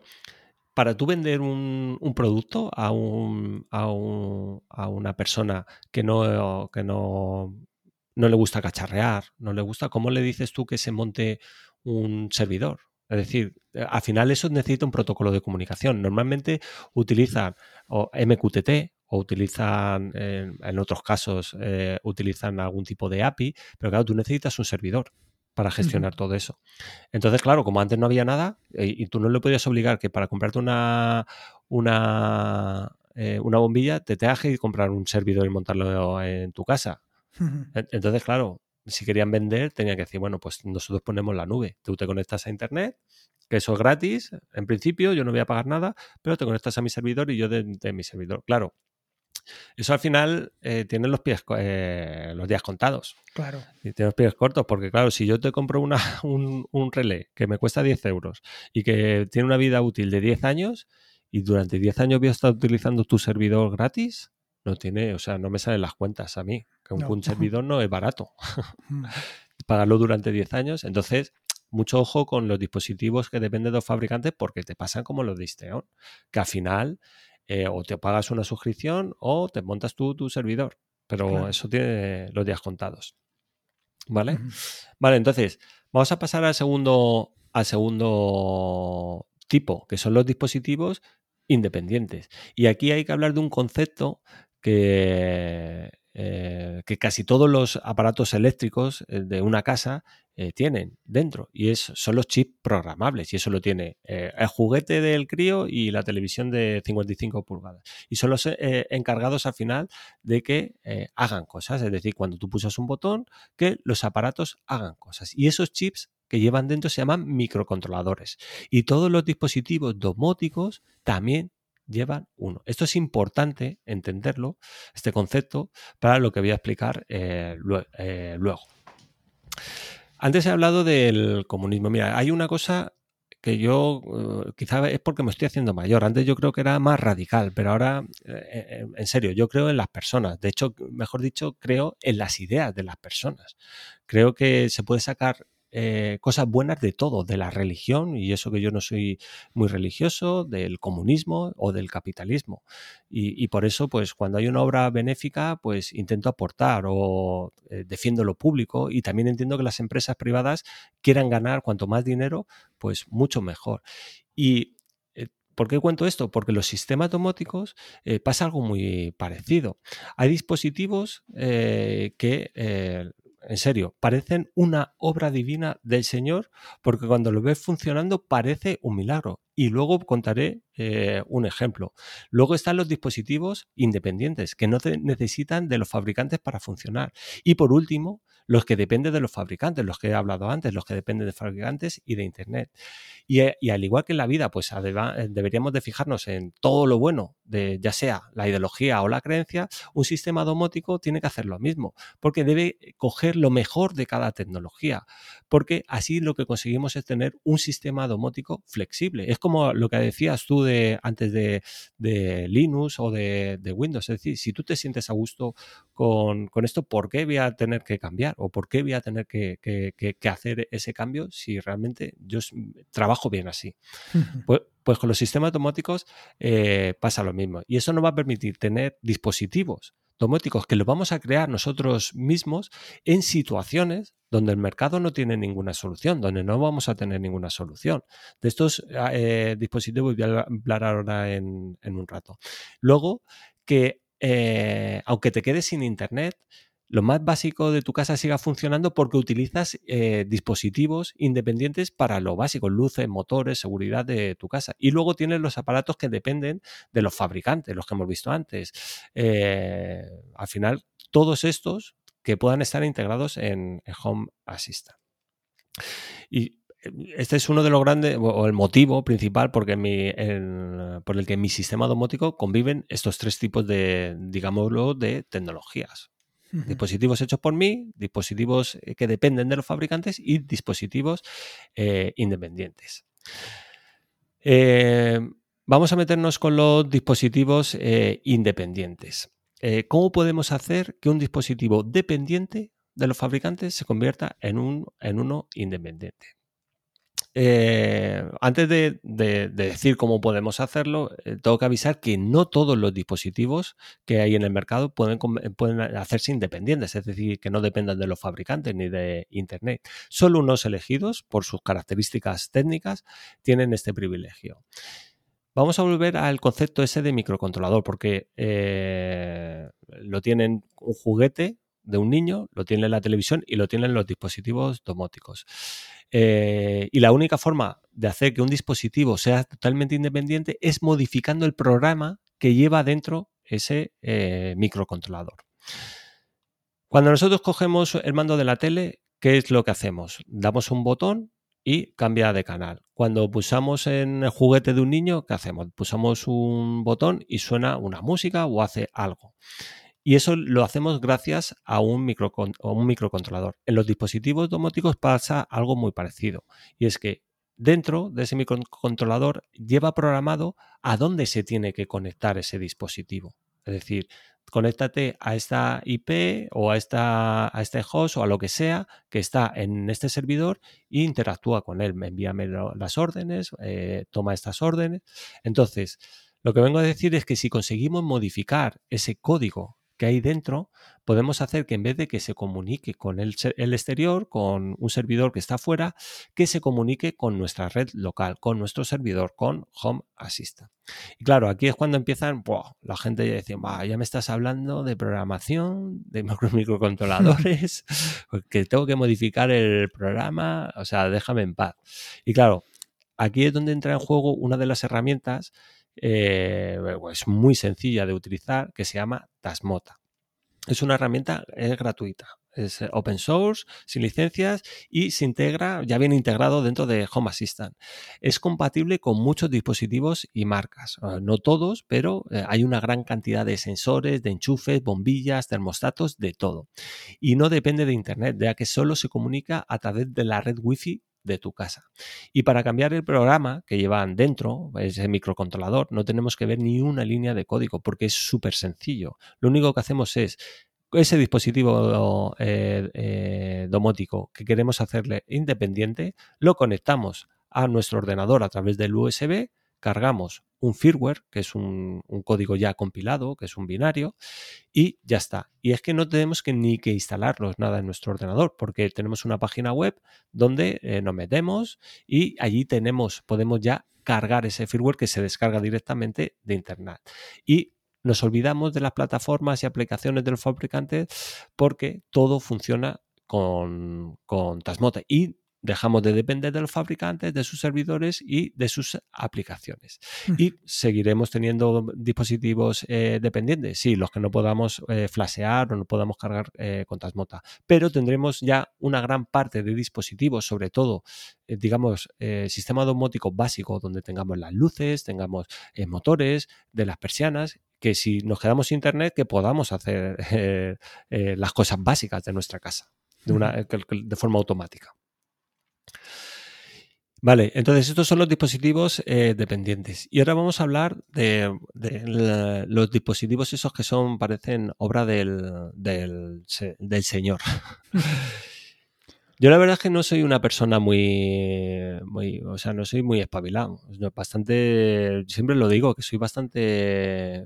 para tú vender un, producto a, un, a, una persona que no, que no, le gusta cacharrear, no le gusta, ¿cómo le dices tú que se monte un servidor? Es decir, al final eso necesita un protocolo de comunicación. Normalmente utilizan MQTT, o utilizan, en, otros casos, eh, utilizan algún tipo de API, pero claro, tú necesitas un servidor para gestionar todo eso. Entonces, claro, como antes no había nada eh, y tú no le podías obligar que para comprarte una, una, eh, una bombilla te tengas que comprar un servidor y montarlo en tu casa. Entonces, claro, si querían vender, tenían que decir, bueno, pues nosotros ponemos la nube. Tú te conectas a Internet, que eso es gratis, en principio, yo no voy a pagar nada, pero te conectas a mi servidor y yo de mi servidor. Claro, eso al final eh, tiene los pies, eh, los días contados. Claro. Y tiene los pies cortos, porque claro, si yo te compro una, (laughs) un, un, relé que me cuesta 10 euros y que tiene una vida útil de 10 años y durante 10 años voy a estar utilizando tu servidor gratis, no tiene, o sea, no me salen las cuentas a mí, que un, (laughs) servidor no es barato. (laughs) Mm. Pagarlo durante 10 años, entonces mucho ojo con los dispositivos que dependen de los fabricantes porque te pasan como los de Isteon, que al final eh, o te pagas una suscripción o te montas tú tu servidor. Pero eso tiene los días contados. ¿Vale? Vale, entonces, vamos a pasar al segundo, al segundo tipo, que son los dispositivos independientes. Y aquí hay que hablar de un concepto que eh, que casi todos los aparatos eléctricos eh, de una casa eh, tienen dentro y es, son los chips programables y eso lo tiene el juguete del crío y la televisión de 55 pulgadas. Y son los encargados al final de que hagan cosas, es decir, cuando tú pulsas un botón que los aparatos hagan cosas. Y esos chips que llevan dentro se llaman microcontroladores. Y todos los dispositivos domóticos también llevan uno. Esto es importante entenderlo, este concepto, para lo que voy a explicar eh, eh, luego. Antes he hablado del comunismo. Mira, hay una cosa que yo eh, quizá es porque me estoy haciendo mayor. Antes yo creo que era más radical, pero ahora, en serio, yo creo en las personas. De hecho, mejor dicho, creo en las ideas de las personas. Creo que se puede sacar eh, cosas buenas de todo, de la religión, y eso que yo no soy muy religioso, del comunismo o del capitalismo. Y, por eso, pues cuando hay una obra benéfica, pues intento aportar o eh, defiendo lo público y también entiendo que las empresas privadas quieran ganar cuanto más dinero, pues mucho mejor. Y ¿Por qué cuento esto? Porque los sistemas domóticos eh, pasa algo muy parecido. Hay dispositivos eh, que, eh, en serio, parecen una obra divina del Señor, porque cuando lo ves funcionando parece un milagro. Y luego contaré un ejemplo. Luego están los dispositivos independientes, que no necesitan de los fabricantes para funcionar. Y por último, los que dependen de los fabricantes, los que he hablado antes, los que dependen de fabricantes y de Internet. Y, eh, al igual que en la vida, pues eh, deberíamos de fijarnos en todo lo bueno, de ya sea la ideología o la creencia, un sistema domótico tiene que hacer lo mismo, porque debe coger lo mejor de cada tecnología, porque así lo que conseguimos es tener un sistema domótico flexible. Es como lo que decías tú de, antes de, Linux o de, Windows, es decir, si tú te sientes a gusto con, con esto, ¿por qué voy a tener que cambiar? ¿O por qué voy a tener que, hacer ese cambio si realmente yo trabajo bien así? (laughs) Pues, pues, con los sistemas domóticos eh, pasa lo mismo. Y eso nos va a permitir tener dispositivos domóticos que los vamos a crear nosotros mismos en situaciones donde el mercado no tiene ninguna solución, donde no vamos a tener ninguna solución. De estos ah, eh, dispositivos voy a hablar ahora en, un rato. Luego, que eh, aunque te quedes sin internet, lo más básico de tu casa siga funcionando porque utilizas eh, dispositivos independientes para lo básico, luces, motores, seguridad de tu casa. Y luego tienes los aparatos que dependen de los fabricantes, los que hemos visto antes. Eh, al final, todos estos que puedan estar integrados en, Home Assistant. Y eh, este es uno de los grandes, o el motivo principal porque por el que en mi sistema domótico conviven estos tres tipos de, digámoslo, de tecnologías. Dispositivos hechos por mí, dispositivos eh, que dependen de los fabricantes y dispositivos eh, independientes. Eh, vamos a meternos con los dispositivos independientes. ¿Cómo podemos hacer que un dispositivo dependiente de los fabricantes se convierta en, un, en uno independiente? Eh, antes de, decir cómo podemos hacerlo, eh, tengo que avisar que no todos los dispositivos que hay en el mercado pueden, pueden hacerse independientes, es decir, que no dependan de los fabricantes ni de Internet. Solo unos elegidos, por sus características técnicas, tienen este privilegio. Vamos a volver al concepto ese de microcontrolador, porque eh, lo tienen un juguete de un niño, lo tiene la televisión y lo tienen los dispositivos domóticos. Eh, y la única forma de hacer que un dispositivo sea totalmente independiente es modificando el programa que lleva dentro ese eh, microcontrolador. Cuando nosotros cogemos el mando de la tele, ¿qué es lo que hacemos? Damos un botón y cambia de canal. Cuando pulsamos en el juguete de un niño, ¿qué hacemos? Pulsamos un botón y suena una música o hace algo. Y eso lo hacemos gracias a un, un microcontrolador. En los dispositivos domóticos pasa algo muy parecido. Y es que dentro de ese microcontrolador lleva programado a dónde se tiene que conectar ese dispositivo. Es decir, conéctate a esta IP o a, esta, a este host o a lo que sea que está en este servidor e interactúa con él. Envíame las órdenes, eh, toma estas órdenes. Entonces, lo que vengo a decir es que si conseguimos modificar ese código que hay dentro, podemos hacer que en vez de que se comunique con el, exterior, con un servidor que está afuera, que se comunique con nuestra red local, con nuestro servidor, con Home Assistant. Y claro, aquí es cuando empiezan, la gente dice, ya me estás hablando de programación, de microcontroladores, (laughs) que tengo que modificar el programa, o sea, déjame en paz. Y claro, aquí es donde entra en juego una de las herramientas eh, es muy sencilla de utilizar que se llama Tasmota. Es una herramienta es gratuita, es eh, open source, sin licencias y se integra, ya viene integrado dentro de Home Assistant. Es compatible con muchos dispositivos y marcas, eh, no todos, pero hay una gran cantidad de sensores, de enchufes, bombillas, termostatos, de todo. Y no depende de Internet, ya que solo se comunica a través de la red Wi-Fi de tu casa. Y para cambiar el programa que llevan dentro, ese microcontrolador, no tenemos que ver ni una línea de código porque es súper sencillo. Lo único que hacemos es ese dispositivo eh, eh, domótico que queremos hacerle independiente, lo conectamos a nuestro ordenador a través del USB, cargamos un firmware, que es un, código ya compilado, que es un binario, y ya está. Y es que no tenemos que ni que instalarlos nada en nuestro ordenador, porque tenemos una página web donde eh, nos metemos y allí tenemos, podemos ya cargar ese firmware que se descarga directamente de internet. Y nos olvidamos de las plataformas y aplicaciones de los fabricantes porque todo funciona con, con Tasmota. Y dejamos de depender de los fabricantes, de sus servidores y de sus aplicaciones. Y seguiremos teniendo dispositivos eh, dependientes, sí, los que no podamos eh, flashear o no podamos cargar eh, con Tasmota, pero tendremos ya una gran parte de dispositivos, sobre todo, digamos, sistema domótico básico, donde tengamos las luces, tengamos motores de las persianas que si nos quedamos sin internet, que podamos hacer (laughs) las cosas básicas de nuestra casa de, una, de forma automática. Vale, entonces estos son los dispositivos eh, dependientes. Y ahora vamos a hablar de, los dispositivos esos que son, parecen obra del, del, del señor. (laughs) Yo la verdad es que no soy una persona muy, muy, o sea, no soy muy espabilado. Bastante, siempre lo digo, que soy bastante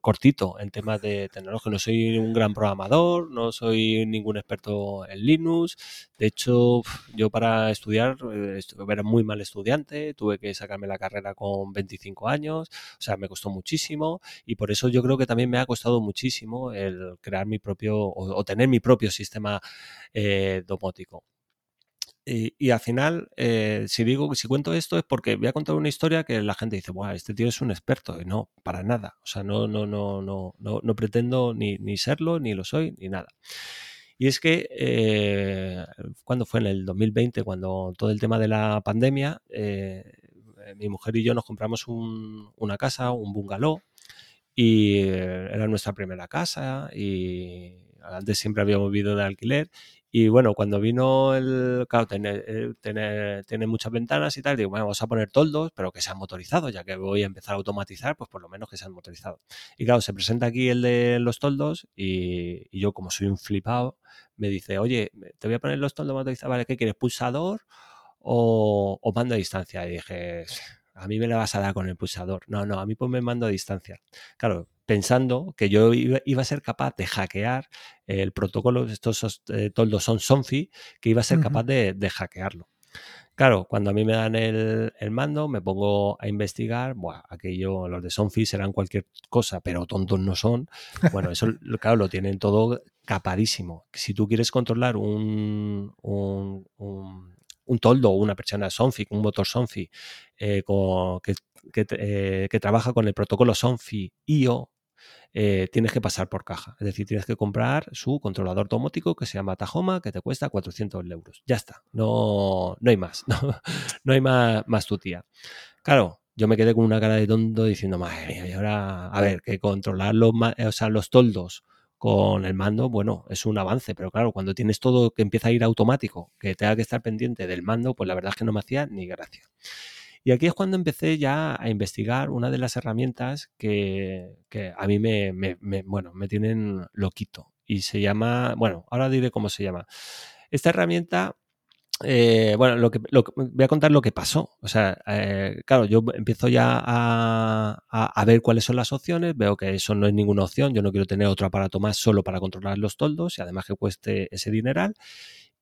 cortito en temas de tecnología. No soy un gran programador, no soy ningún experto en Linux. De hecho, yo para estudiar eh, era muy mal estudiante, tuve que sacarme la carrera con 25 años, o sea, me costó muchísimo y por eso yo creo que también me ha costado muchísimo el crear mi propio o, tener mi propio sistema eh, domótico. Y, al final, eh, si digo, si cuento esto es porque voy a contar una historia que la gente dice, bueno, este tío es un experto. Y no, para nada. O sea, no, no, no, no, no, no pretendo ni, ni, serlo, ni lo soy, ni nada. Y es que eh, cuando fue en el 2020, cuando todo el tema de la pandemia, eh, mi mujer y yo nos compramos un, una casa, un bungalow, y era nuestra primera casa y antes siempre habíamos vivido de alquiler y bueno, cuando vino el. Claro, tiene, tiene, muchas ventanas y tal. Digo, bueno, vamos a poner toldos, pero que sean motorizados, ya que voy a empezar a automatizar, pues por lo menos que sean motorizados. Y claro, se presenta aquí el de los toldos y, yo, como soy un flipado, me dice, oye, te voy a poner los toldos motorizados, ¿vale? ¿Qué quieres? ¿Pulsador o, o mando a distancia? Y dije, a mí me la vas a dar con el pulsador. No, no, a mí pues me mando a distancia. Claro, pensando que yo iba, a ser capaz de hackear el protocolo, estos eh, toldos son Sonfi, que iba a ser capaz de, hackearlo. Claro, cuando a mí me dan el, mando, me pongo a investigar, buah, aquello, los de Sonfi serán cualquier cosa, pero tontos no son. Bueno, eso, (laughs) claro, lo tienen todo capadísimo. Si tú quieres controlar un, un, un, toldo o una persona Sonfi, un motor Sonfi, eh, que, eh, que, trabaja con el protocolo Sonfi IO, eh, tienes que pasar por caja. Es decir, tienes que comprar su controlador domótico que se llama Tajoma, que te cuesta 400 euros. Ya está, no, no hay más, (laughs) no, hay más, más tu tía. Claro, yo me quedé con una cara de tonto diciendo, madre mía, y ahora, a ver, que controlar o sea, los toldos con el mando, bueno, es un avance, pero claro, cuando tienes todo que empieza a ir automático, que tenga que estar pendiente del mando, pues la verdad es que no me hacía ni gracia. Y aquí es cuando empecé ya a investigar una de las herramientas que, a mí me, bueno, me tienen loquito. Y se llama, bueno, ahora diré cómo se llama. Esta herramienta eh, bueno, lo que, voy a contar lo que pasó. O sea, eh, claro, yo empiezo ya a, a, ver cuáles son las opciones, veo que eso no es ninguna opción, yo no quiero tener otro aparato más solo para controlar los toldos y además que cueste ese dineral.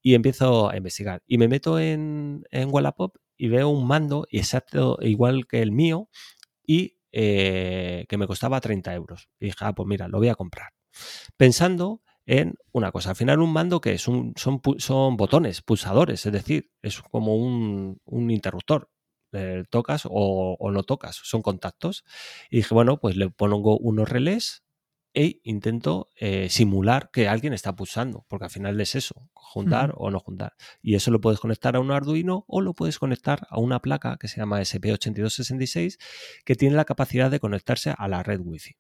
Y empiezo a investigar. Y me meto en, en Wallapop y veo un mando exacto igual que el mío y eh, que me costaba 30 euros. Y dije, ah, pues mira, lo voy a comprar. Pensando en una cosa, al final un mando que es son, botones, pulsadores, es decir, es como un, interruptor. tocas o, o, no tocas, son contactos. Y dije, bueno, pues le pongo unos relés e intento eh, simular que alguien está pulsando, porque al final es eso, juntar o no juntar. Y eso lo puedes conectar a un Arduino o lo puedes conectar a una placa que se llama SP8266 que tiene la capacidad de conectarse a la red Wi-Fi.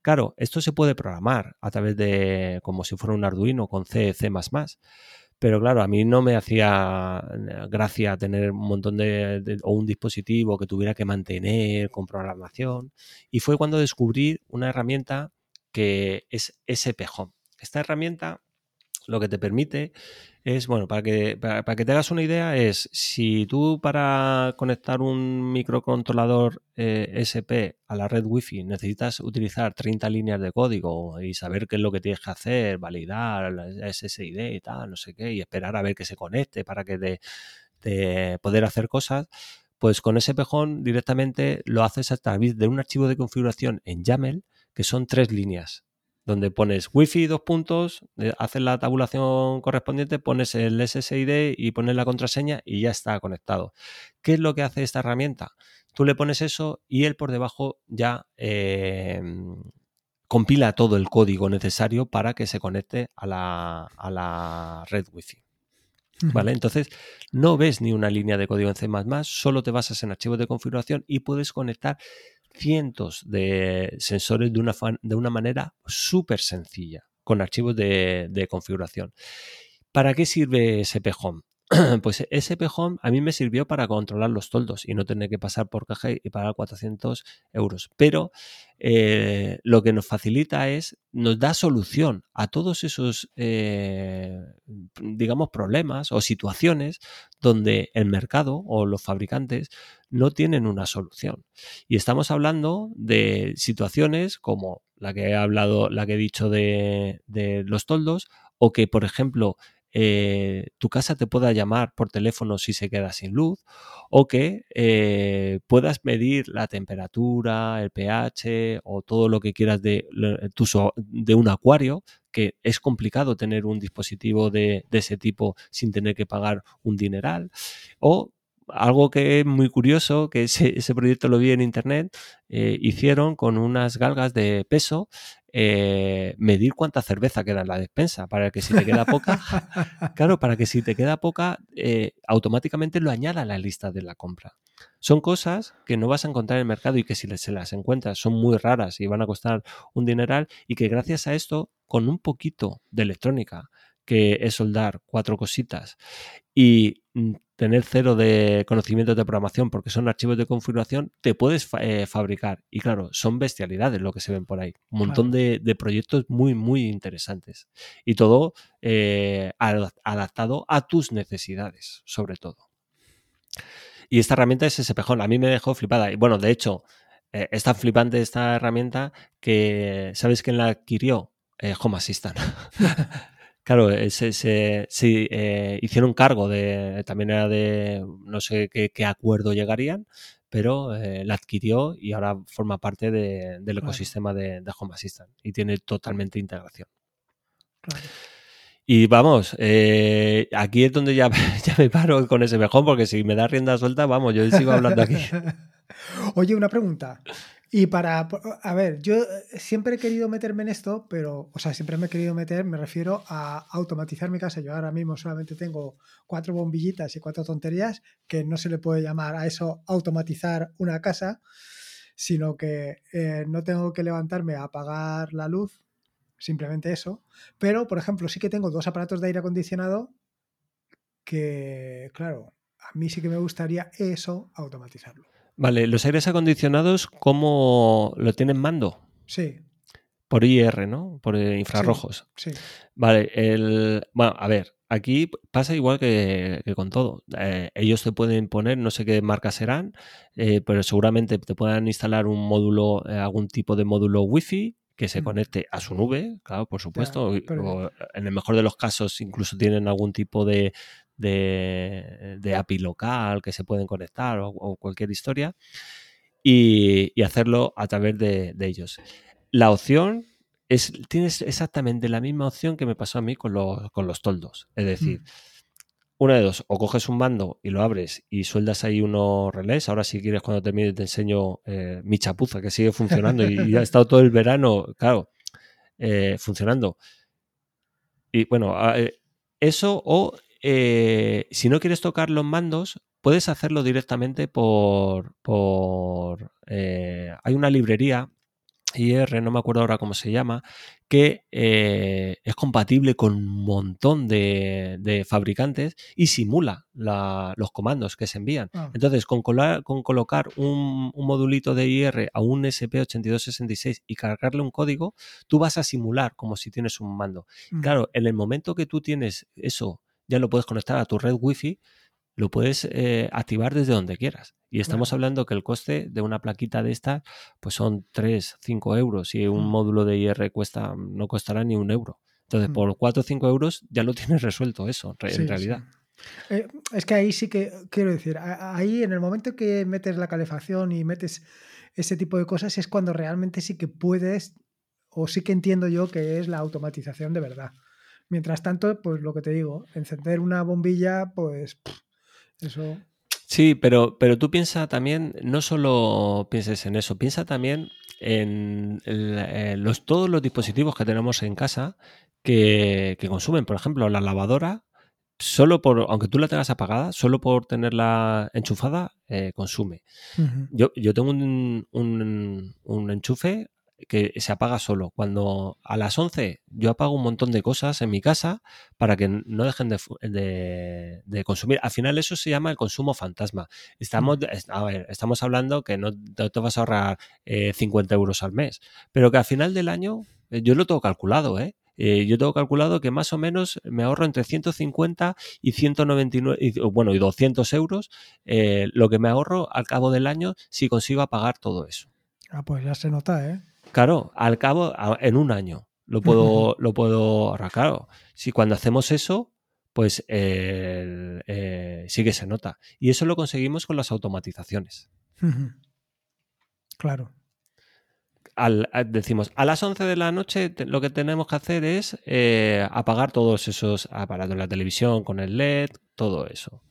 Claro, esto se puede programar a través de como si fuera un Arduino con C, C++. Pero claro, a mí no me hacía eh, gracia tener un montón de, o un dispositivo que tuviera que mantener con programación. Y fue cuando descubrí una herramienta que es SP Home. esta herramienta lo que te permite es, bueno, para que, para, que te hagas una idea, es si tú para conectar un microcontrolador eh, SP a la red Wi-Fi necesitas utilizar 30 líneas de código y saber qué es lo que tienes que hacer, validar la SSID y tal, no sé qué, y esperar a ver que se conecte para que te, te poder hacer cosas, pues con ese pejón directamente lo haces a través de un archivo de configuración en YAML que son tres líneas donde pones wifi dos puntos, haces la tabulación correspondiente, pones el SSID y pones la contraseña y ya está conectado. ¿Qué es lo que hace esta herramienta? Tú le pones eso y él por debajo ya em, compila todo el código necesario para que se conecte a la, a la red wifi. ¿Vale? Entonces, no ves ni una línea de código en C, solo te basas en archivos de configuración y puedes conectar cientos de sensores de una, de una manera súper sencilla, con archivos de, configuración. ¿Para qué sirve SP Home? (clears throat) Pues SP Home a mí me sirvió para controlar los toldos y no tener que pasar por caja y pagar 400 euros. Pero eh, lo que nos facilita es, nos da solución a todos esos, eh, digamos, problemas o situaciones donde el mercado o los fabricantes no tienen una solución. Y estamos hablando de situaciones como la que he hablado, la que he dicho de los toldos, o que, por ejemplo, eh, tu casa te pueda llamar por teléfono si se queda sin luz o que eh, puedas medir la temperatura, el pH o todo lo que quieras de, de un acuario, que es complicado tener un dispositivo de, ese tipo sin tener que pagar un dineral. O algo que es muy curioso, que (laughs) ese, proyecto lo vi en internet, eh, hicieron con unas galgas de peso eh, medir cuánta cerveza queda en la despensa, para que si te queda poca, (laughs) claro, para que si te queda poca, eh, automáticamente lo añada a la lista de la compra. Son cosas que no vas a encontrar en el mercado y que si se las encuentras son muy raras y van a costar un dineral y que gracias a esto, con un poquito de electrónica, que es soldar cuatro cositas y mm, tener cero de conocimiento de programación porque son archivos de configuración, te puedes eh, fabricar. Y claro, son bestialidades lo que se ven por ahí. Un montón de, proyectos muy, muy interesantes. Y todo eh, adaptado a tus necesidades, sobre todo. Y esta herramienta es ese pejón. A mí me dejó flipada. Y bueno, de hecho, eh, es tan flipante esta herramienta que, ¿sabes quién la adquirió? Home Assistant. (laughs) Claro, se, se, eh, hicieron cargo de, también era de, no sé qué, acuerdo llegarían, pero eh, la adquirió y ahora forma parte del ecosistema de, Home Assistant y tiene totalmente integración. Y vamos, eh, aquí es donde ya, (laughs) ya, me paro con ese mejor, porque si me da rienda suelta, vamos, yo sigo hablando aquí. (laughs) Oye, una pregunta. Y para, a ver, yo eh, siempre he querido meterme en esto, pero, o sea, siempre me he querido meter, me refiero a automatizar mi casa. Yo ahora mismo solamente tengo cuatro bombillitas y cuatro tonterías, que no se le puede llamar a eso automatizar una casa, sino que eh, no tengo que levantarme a apagar la luz, simplemente eso. Pero, por ejemplo, sí que tengo dos aparatos de aire acondicionado que, claro, a mí sí que me gustaría eso automatizarlo. Vale, los aires acondicionados, ¿cómo lo tienen mando? Sí. Por IR, ¿no? Por eh, infrarrojos. Sí. Vale, el. Bueno, a ver, aquí pasa igual que, con todo. Eh, ellos te pueden poner, no sé qué marcas serán, eh, pero seguramente te puedan instalar un módulo, algún tipo de módulo Wi-Fi que se mm. conecte a su nube, claro, por supuesto. o en el mejor de los casos, incluso tienen algún tipo de, de, API local que se pueden conectar o, cualquier historia y, hacerlo a través de, ellos. La opción es, tienes exactamente la misma opción que me pasó a mí con los, con los toldos. Es decir, mm. una de dos, o coges un mando y lo abres y sueldas ahí unos relés. Ahora si quieres cuando termine te enseño eh, mi chapuza que sigue funcionando y, ha (laughs) estado todo el verano, claro, eh, funcionando. Y bueno, eh, eso o eh, si no quieres tocar los mandos, puedes hacerlo directamente por... por eh, hay una librería IR, no me acuerdo ahora cómo se llama, que eh, es compatible con un montón de, fabricantes y simula los comandos que se envían. Ah. Entonces, con, con colocar un, modulito de IR a un SP8266 y cargarle un código, tú vas a simular como si tienes un mando. Mm. Claro, en el momento que tú tienes eso, ya lo puedes conectar a tu red Wi-Fi, lo puedes eh, activar desde donde quieras. Y estamos hablando que el coste de una plaquita de estas pues son 3, 5 euros y un mm. módulo de IR cuesta, no costará ni un euro. Entonces, mm. por 4 o 5 euros ya lo (laughs) tienes resuelto eso, en realidad. Eh, es que ahí sí que, quiero decir, ahí en el momento que metes la calefacción y metes ese tipo de cosas es cuando realmente sí que puedes, o sí que entiendo yo que es la automatización de verdad. Mientras tanto, pues lo que te digo, encender una bombilla, pues eso. Sí, pero, pero tú piensa también, no solo pienses en eso, piensa también en eh, los, todos los dispositivos que tenemos en casa que, consumen. Por ejemplo, la lavadora, solo por, aunque tú la tengas apagada, solo por tenerla enchufada, eh, consume. yo, yo, tengo un, un, un, enchufe que se apaga solo. Cuando a las 11 yo apago un montón de cosas en mi casa para que no dejen de, consumir. Al final eso se llama el consumo fantasma. Estamos, a ver, estamos hablando que no, te vas a ahorrar 50 eh, euros al mes, pero que al final del año, eh, yo lo tengo calculado, ¿eh? yo tengo calculado que más o menos me ahorro entre 150 y 199, y, bueno, y 200 euros lo que me ahorro al cabo del año si consigo apagar todo eso. Ah, pues ya se nota, ¿eh? Claro, al cabo, en un año lo puedo, lo puedo ahorrar. Claro, si cuando hacemos eso, pues eh, sí que se nota. Y eso lo conseguimos con las automatizaciones. Claro. decimos, a las 11 de la noche lo que tenemos que hacer es eh, apagar todos esos aparatos, la televisión con el LED, todo eso.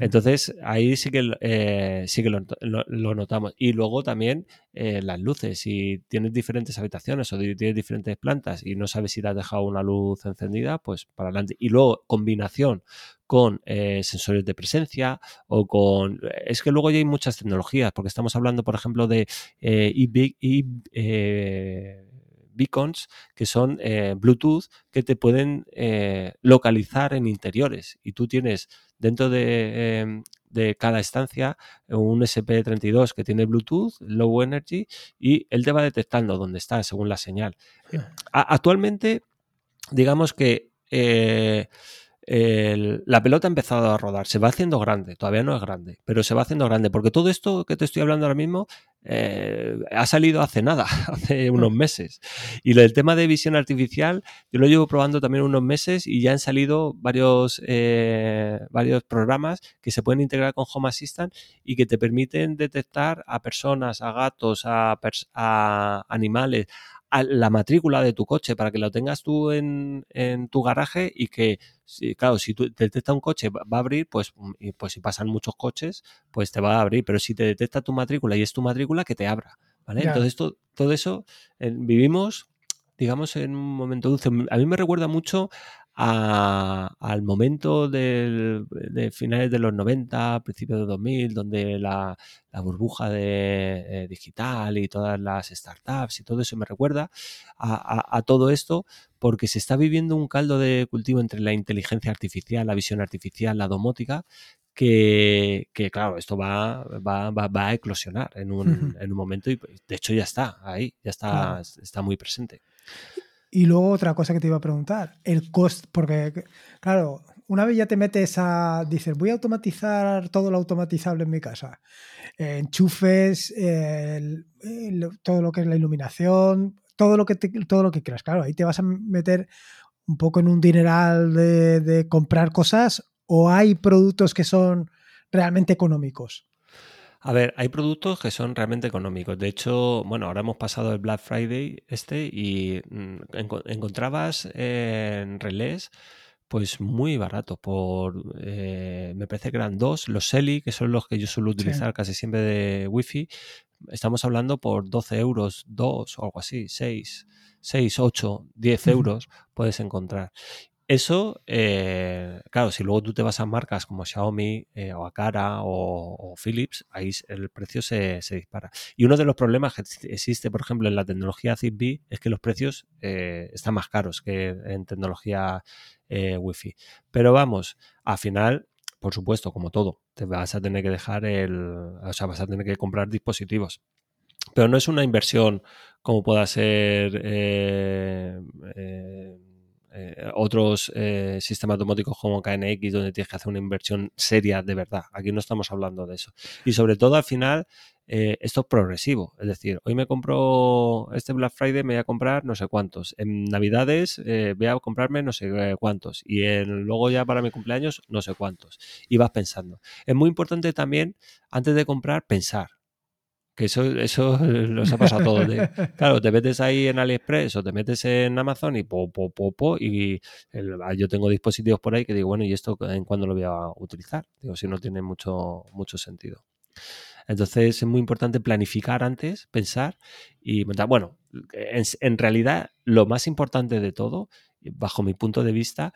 Entonces, ahí sí que, eh, sí que lo, notamos. Y luego también eh, las luces. Si tienes diferentes habitaciones o tienes diferentes plantas y no sabes si te has dejado una luz encendida, pues para adelante. Y luego, combinación con eh, sensores de presencia o con... Es que luego ya hay muchas tecnologías, porque estamos hablando, por ejemplo, de e beacons que son Bluetooth que te pueden localizar en interiores y tú tienes dentro em, de, cada estancia un SP32 que tiene Bluetooth, Low Energy, y él te va detectando dónde está según la señal. Actualmente, digamos que la pelota ha empezado a rodar, se va haciendo grande, todavía no es grande, pero se va haciendo grande, porque todo esto que te estoy hablando ahora mismo eh, ha salido hace nada, (laughs) hace unos mm. meses. Y el tema de visión artificial, yo lo llevo probando también unos meses y ya han salido varios, eh, varios programas que se pueden integrar con Home Assistant y que te permiten detectar a personas, a gatos, a, a animales, la matrícula de tu coche para que lo tengas tú en, tu garaje y que, claro, si tú detecta un coche va a abrir, pues, mm, pues si pasan muchos coches, pues te va a abrir, pero si te detecta tu matrícula y es tu matrícula, que te abra, ¿vale? Entonces todo, eso vivimos, digamos, en un momento dulce. A mí me recuerda mucho al momento de finales de los 90, principios de 2000, donde la, burbuja de, eh, digital y todas las startups y todo eso me recuerda a, todo esto porque se está viviendo un caldo de cultivo entre la inteligencia artificial, la visión artificial, la domótica, que, claro, esto va, va, va, a eclosionar en un, (laughs) en un, momento y de hecho ya está ahí, ya está, está muy presente. Y luego otra cosa que te iba a preguntar, el coste, porque claro, una vez ya te metes a, dices, voy a automatizar todo lo automatizable en mi casa, enchufes, todo lo que es la iluminación, todo lo que todo lo que quieras, claro, ahí te vas a meter un poco en un dineral de comprar cosas o hay productos que son realmente económicos. A ver, hay productos que son realmente económicos. De hecho, bueno, ahora hemos pasado el Black Friday este y mm, encontrabas en relés pues muy barato por eh, me parece que eran dos los Selly que son los que yo suelo utilizar casi siempre de wifi. Estamos hablando por 12 euros dos o algo así 6, 6 8, 10 euros puedes encontrar eso, eh, claro, si luego tú te vas a marcas como Xiaomi eh, o Akara o, Philips, ahí el precio se, se, dispara. Y uno de los problemas que existe, por ejemplo, en la tecnología Zigbee es que los precios eh, están más caros que en tecnología Wi-Fi. Pero vamos, al final, por supuesto, como todo, te vas a tener que dejar el, o sea, vas a tener que comprar dispositivos. Pero no es una inversión como pueda ser eh, otros eh, sistemas domóticos como KNX, donde tienes que hacer una inversión seria de verdad. Aquí no estamos hablando de eso. Y sobre todo al final, eh, esto es progresivo. Es decir, hoy me compro este Black Friday, me voy a comprar no sé cuántos. En Navidades voy a comprarme no sé cuántos. Y luego ya para mi cumpleaños, no sé cuántos. Y vas pensando. Es muy importante también, antes de comprar, pensar que eso, eso nos ha pasado a todos. De, (laughs) claro, te metes ahí en AliExpress o te metes en Amazon y po, po, po, po y el, yo tengo dispositivos por ahí que digo, bueno, ¿y esto en cuándo lo voy a utilizar? Digo, si no tiene mucho, mucho sentido. Entonces es muy importante planificar antes, pensar y bueno, en, en realidad lo más importante de todo, bajo mi punto de vista,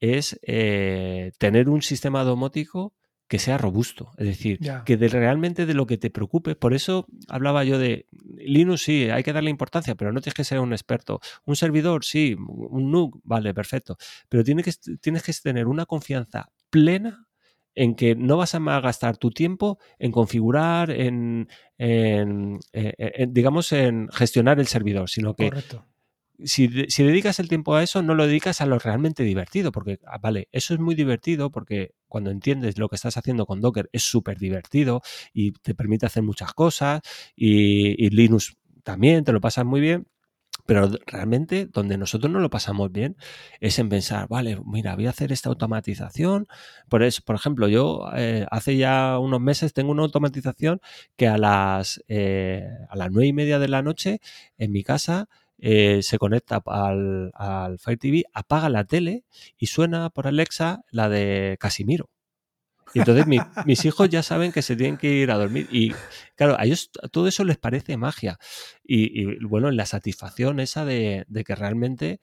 es eh, tener un sistema domótico que sea robusto, es decir, yeah. que de, realmente de lo que te preocupe, por eso hablaba yo de Linux, sí, hay que darle importancia, pero no tienes que ser un experto. Un servidor, sí, un NUC, vale, perfecto, pero tienes que, tienes que tener una confianza plena en que no vas a gastar tu tiempo en configurar, en, en, en, en digamos, en gestionar el servidor, sino que Correcto si, si, dedicas el tiempo a eso, no lo dedicas a lo realmente divertido, porque, ah, vale, eso es muy divertido porque cuando entiendes lo que estás haciendo con Docker es súper divertido y te permite hacer muchas cosas y, Linux también te lo pasas muy bien. Pero realmente donde nosotros no lo pasamos bien es en pensar, vale, mira, voy a hacer esta automatización. Por, eso, por ejemplo, yo eh, hace ya unos meses tengo una automatización que a las, eh, a las nueve y media de la noche en mi casa eh, se conecta al, al, Fire TV, apaga la tele y suena por Alexa la de Casimiro. Y entonces mi, (laughs) mis hijos ya saben que se tienen que ir a dormir. Y claro, a ellos todo eso les parece magia. Y, y bueno, la satisfacción esa de, de que realmente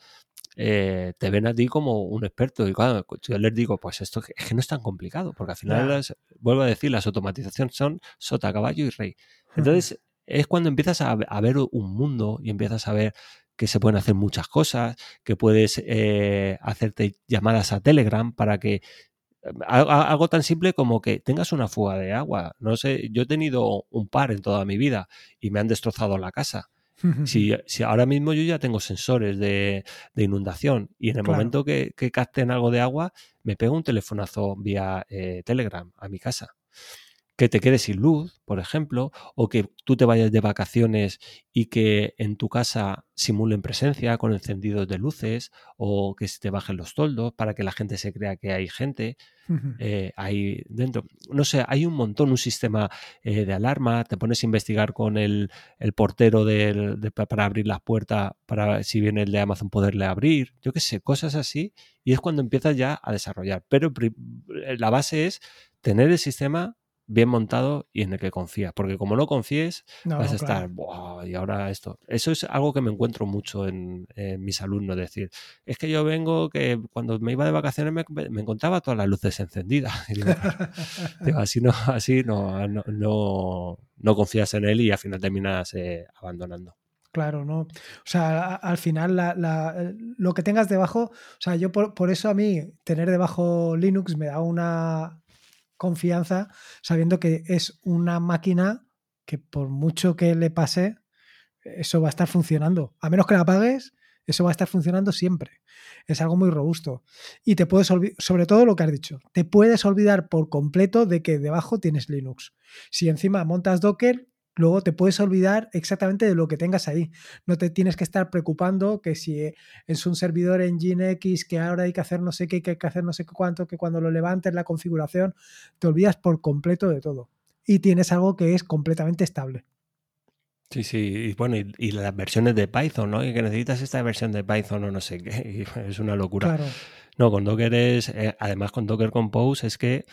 eh, te ven a ti como un experto. Y claro, yo les digo, pues esto es que no es tan complicado, porque al final, las, vuelvo a decir, las automatizaciones son sota, caballo y rey. Entonces, es cuando empiezas a, a, ver un mundo y empiezas a ver que se pueden hacer muchas cosas, que puedes eh, hacerte llamadas a Telegram para que algo tan simple como que tengas una fuga de agua. No sé, yo he tenido un par en toda mi vida y me han destrozado la casa. (laughs) Si, si, ahora mismo yo ya tengo sensores de, de inundación y en el claro. momento que, que, capten algo de agua, me pego un telefonazo vía eh, Telegram a mi casa que te quedes sin luz, por ejemplo, o que tú te vayas de vacaciones y que en tu casa simulen presencia con encendidos de luces o que se te bajen los toldos para que la gente se crea que hay gente uh -huh. eh, ahí dentro. No sé, hay un montón, un sistema eh, de alarma, te pones a investigar con el, el portero de, de, para abrir las puertas, para si viene el de Amazon poderle abrir, yo qué sé, cosas así, y es cuando empiezas ya a desarrollar. Pero la base es tener el sistema bien montado y en el que confías. Porque como no confíes, no, vas a estar, claro. y ahora esto. Eso es algo que me encuentro mucho en, en, mis alumnos. Decir, es que yo vengo que cuando me iba de vacaciones me, me encontraba todas las luces encendidas. (laughs) Y digo, digo, (laughs) así no, así no, no, no, no, confías en él y al final terminas eh, abandonando. Claro, ¿no? O sea, al final la, la, lo que tengas debajo, o sea, yo por, por, eso a mí tener debajo Linux me da una, confianza sabiendo que es una máquina que por mucho que le pase, eso va a estar funcionando. A menos que la apagues, eso va a estar funcionando siempre. Es algo muy robusto. Y te puedes olvidar, sobre todo lo que has dicho, te puedes olvidar por completo de que debajo tienes Linux. Si encima montas Docker, luego te puedes olvidar exactamente de lo que tengas ahí. No te tienes que estar preocupando que si es un servidor en Nginx, que ahora hay que hacer no sé qué, que hay que hacer no sé cuánto, que cuando lo levantes la configuración, te olvidas por completo de todo. Y tienes algo que es completamente estable. Sí, sí, y bueno, y, y, las versiones de Python, ¿no? Y que necesitas esta versión de Python o no sé qué, (laughs) es una locura. Claro. No, con Docker es, eh, además con Docker Compose es que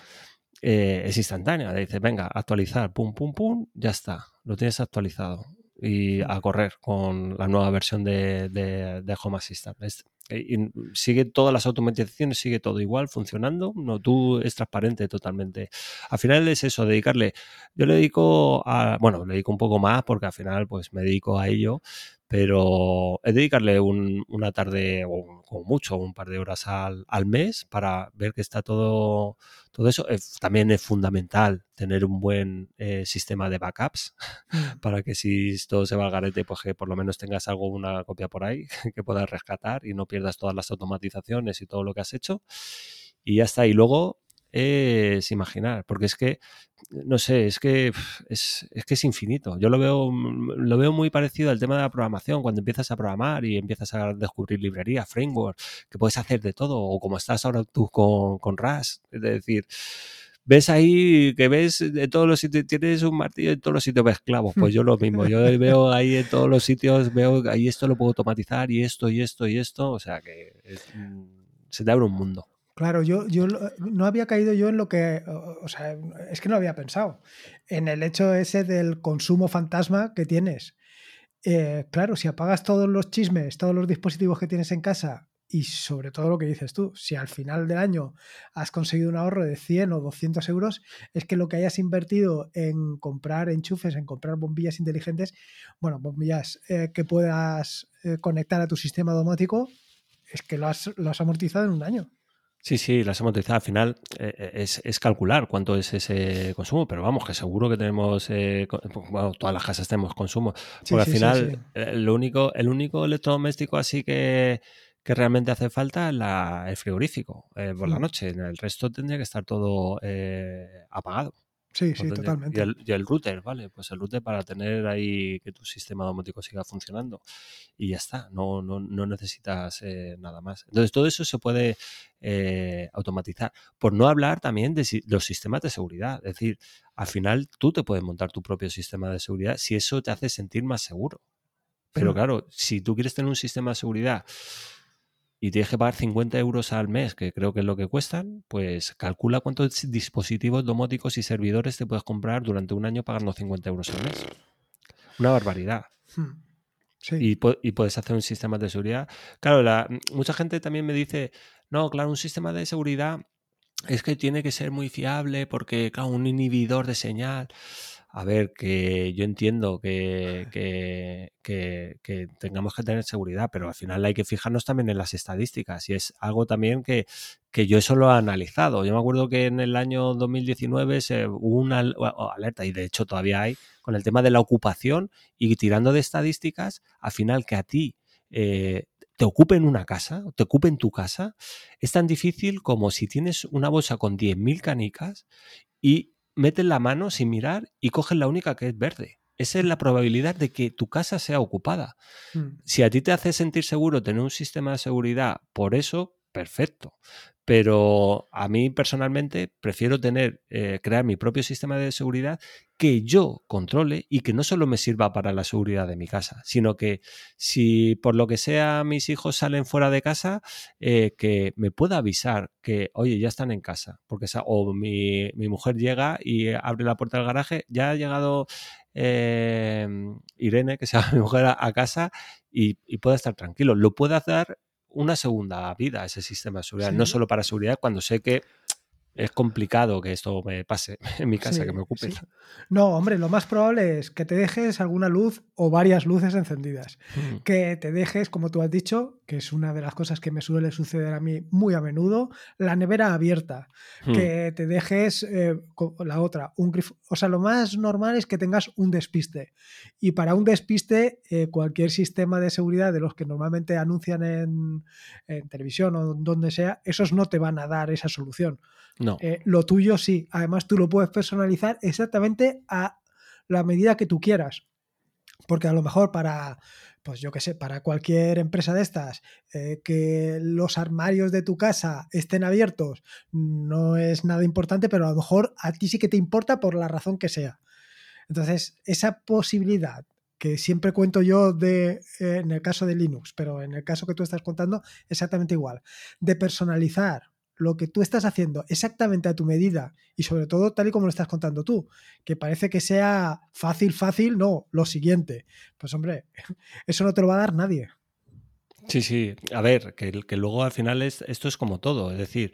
eh, es instantánea. Le dices, venga, actualizar, pum, pum, pum, ya está, lo tienes actualizado. Y a correr con la nueva versión de, de, de Home Assistant. Es, eh, sigue todas las automatizaciones, sigue todo igual, funcionando. No, tú es transparente totalmente. Al final es eso, dedicarle. Yo le dedico a. Bueno, le dedico un poco más porque al final, pues me dedico a ello pero es dedicarle una tarde o como mucho, un par de horas al, al, mes para ver que está todo, todo eso. también es fundamental tener un buen eh, sistema de backups (laughs) mm. para que si todo se va al garete, pues que por lo menos tengas algo, una copia por ahí (laughs) que puedas rescatar y no pierdas todas las automatizaciones y todo lo que has hecho. Y ya está. Y luego es imaginar, porque es que, no sé, es que es, que es infinito. Yo lo veo, mm, lo veo muy parecido al tema de la programación, cuando empiezas a programar y empiezas a descubrir librerías, frameworks, que puedes hacer de todo, o como estás ahora tú con, con RAS, es decir, ves ahí que ves de todos los sitios, tienes un martillo en todos los sitios ves clavos, pues yo lo (laughs) mismo, yo veo ahí en todos los sitios, veo ahí esto lo puedo automatizar y esto y esto y esto, o sea que mm, se te abre un mundo. Claro, yo, yo no había caído yo en lo que, o sea, es que no había pensado, en el hecho ese del consumo fantasma que tienes. Eh, claro, si apagas todos los chismes, todos los dispositivos que tienes en casa y sobre todo lo que dices tú, si al final del año has conseguido un ahorro de 100 o 200 euros, es que lo que hayas invertido en comprar enchufes, en comprar bombillas inteligentes, bueno, bombillas eh, que puedas eh, conectar a tu sistema domótico, es que lo has, lo has amortizado en un año. Sí, sí, las hemos utilizado. Al final eh, eh, es, calcular cuánto es ese consumo, pero vamos, que seguro que tenemos, eh, bueno, todas las casas tenemos consumo. Porque al final, lo único, el único electrodoméstico así que, que realmente hace falta es la, el frigorífico por la mm. noche. En el resto tendría que estar todo apagado. Sí, sí, totalmente. Y el, router, ¿vale? Pues el router para tener ahí que tu sistema domótico siga funcionando. Y ya está, no, no, no necesitas eh, nada más. Entonces, todo eso se puede eh, automatizar. Por no hablar también de los sistemas de seguridad. Es decir, al final tú te puedes montar tu propio sistema de seguridad si eso te hace sentir más seguro. Pero claro, si tú quieres tener un sistema de seguridad y tienes que pagar 50 euros al mes, que creo que es lo que cuestan, pues calcula cuántos dispositivos domóticos y servidores te puedes comprar durante un año pagando 50 euros al mes. Una barbaridad. Hmm. Y, puedes hacer un sistema de seguridad. Claro, la, mucha gente también me dice, no, claro, un sistema de seguridad es que tiene que ser muy fiable porque, claro, un inhibidor de señal. A ver, que yo entiendo que, que, tengamos que tener seguridad, pero al final hay que fijarnos también en las estadísticas y es algo también que, yo eso lo he analizado. Yo me acuerdo que en el año 2019 se, hubo una alerta y de hecho todavía hay con el tema de la ocupación y tirando de estadísticas, al final que a ti eh, te ocupen una casa, te ocupen tu casa, es tan difícil como si tienes una bolsa con 10.000 canicas y metes la mano sin mirar y coges la única que es verde. Esa es la probabilidad de que tu casa sea ocupada. Mm. Si a ti te hace sentir seguro tener un sistema de seguridad por eso, perfecto. Pero a mí personalmente prefiero tener, eh, crear mi propio sistema de seguridad que yo controle y que no solo me sirva para la seguridad de mi casa, sino que si por lo que sea mis hijos salen fuera de casa, eh, que me pueda avisar que, oye, ya están en casa. Porque o mi, mujer llega y abre la puerta del garaje, ya ha llegado eh, Irene, que sea (laughs) mi mujer, a, casa y, y pueda estar tranquilo. Lo puede hacer una segunda vida ese sistema de seguridad, no solo para seguridad, cuando sé que es complicado que esto me pase (laughs) en mi casa, que me ocupe. No, hombre, lo más probable es que te dejes alguna luz o varias luces encendidas. Mm. Que te dejes, como tú has dicho, que es una de las cosas que me suele suceder a mí muy a menudo, la nevera abierta. Mm. Que te dejes eh, la otra, un grifo. O sea, lo más normal es que tengas un despiste. Y para un despiste, eh, cualquier sistema de seguridad de los que normalmente anuncian en, en televisión o donde sea, esos no te van a dar esa solución. No. Eh, lo tuyo sí. Además, tú lo puedes personalizar exactamente a la medida que tú quieras. Porque a lo mejor para, pues yo qué sé, para cualquier empresa de estas, eh, que los armarios de tu casa estén abiertos no es nada importante, pero a lo mejor a ti sí que te importa por la razón que sea. Entonces, esa posibilidad que siempre cuento yo de, eh, en el caso de Linux, pero en el caso que tú estás contando, exactamente igual, de personalizar lo que tú estás haciendo exactamente a tu medida y sobre todo tal y como lo estás contando tú, que parece que sea fácil, fácil, no, lo siguiente. Pues hombre, (laughs) eso no te lo va a dar nadie. Sí, sí. A ver, que, que luego al final es, esto es como todo. Es decir,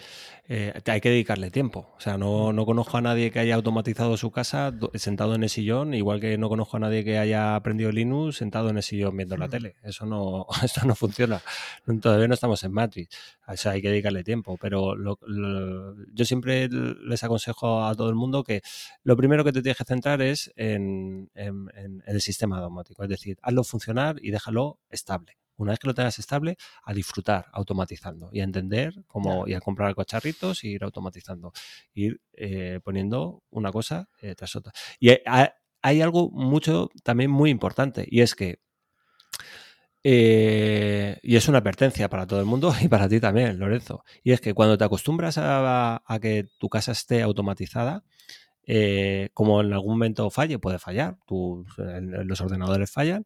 eh, hay que dedicarle tiempo. O sea, no, no, conozco a nadie que haya automatizado su casa sentado en el sillón, igual que no conozco a nadie que haya aprendido Linux sentado en el sillón viendo la tele. Eso no, (laughs) esto no funciona. Todavía no estamos en Matrix. O sea, hay que dedicarle tiempo. Pero yo siempre les aconsejo a todo el mundo que lo primero que te tienes que centrar es en, en, en el sistema automático. Es decir, hazlo funcionar y déjalo estable una vez que lo tengas estable, a disfrutar automatizando y a entender cómo y a comprar cocharritos y ir automatizando, ir eh, poniendo una cosa eh, tras otra. Y hay, algo mucho también muy importante y es que eh, y es una advertencia para todo el mundo (laughs) y para ti también, Lorenzo. Y es que cuando te acostumbras a, que tu casa esté automatizada, como en algún momento falle, puede fallar, los ordenadores fallan,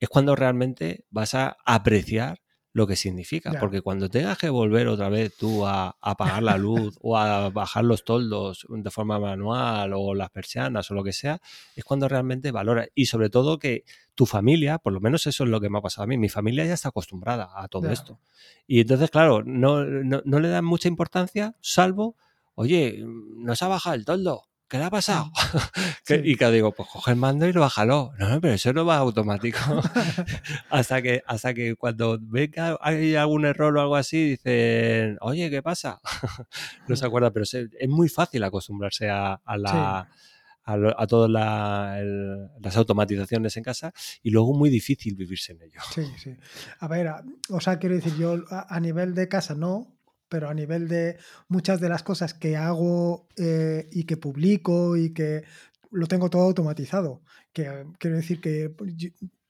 es cuando realmente vas a apreciar lo que significa. Porque cuando tengas que volver otra vez tú a, apagar la luz o a bajar los toldos de forma manual o las persianas o lo que sea, es cuando realmente valora. Y sobre todo que tu familia, por lo menos eso es lo que me ha pasado a mí, mi familia ya está acostumbrada a todo esto. Y entonces, claro, no, no, no le dan mucha importancia, salvo, oye, no se ha bajado el toldo. ¿Qué le ha pasado? (laughs) Y que digo, pues coge el mando y lo bájalo. No, no, pero eso no va automático. (laughs) (laughs) hasta, que, hasta que cuando ven que hay algún error o algo así, dicen, oye, ¿qué pasa? no se acuerda, pero es muy fácil acostumbrarse a, la... A, todas las automatizaciones en casa y luego muy difícil vivirse en ello. Sí, sí. A ver, o sea, quiero decir, yo a nivel de casa no, pero a nivel de muchas de las cosas que hago eh, y que publico y que lo tengo todo automatizado. Que, quiero decir que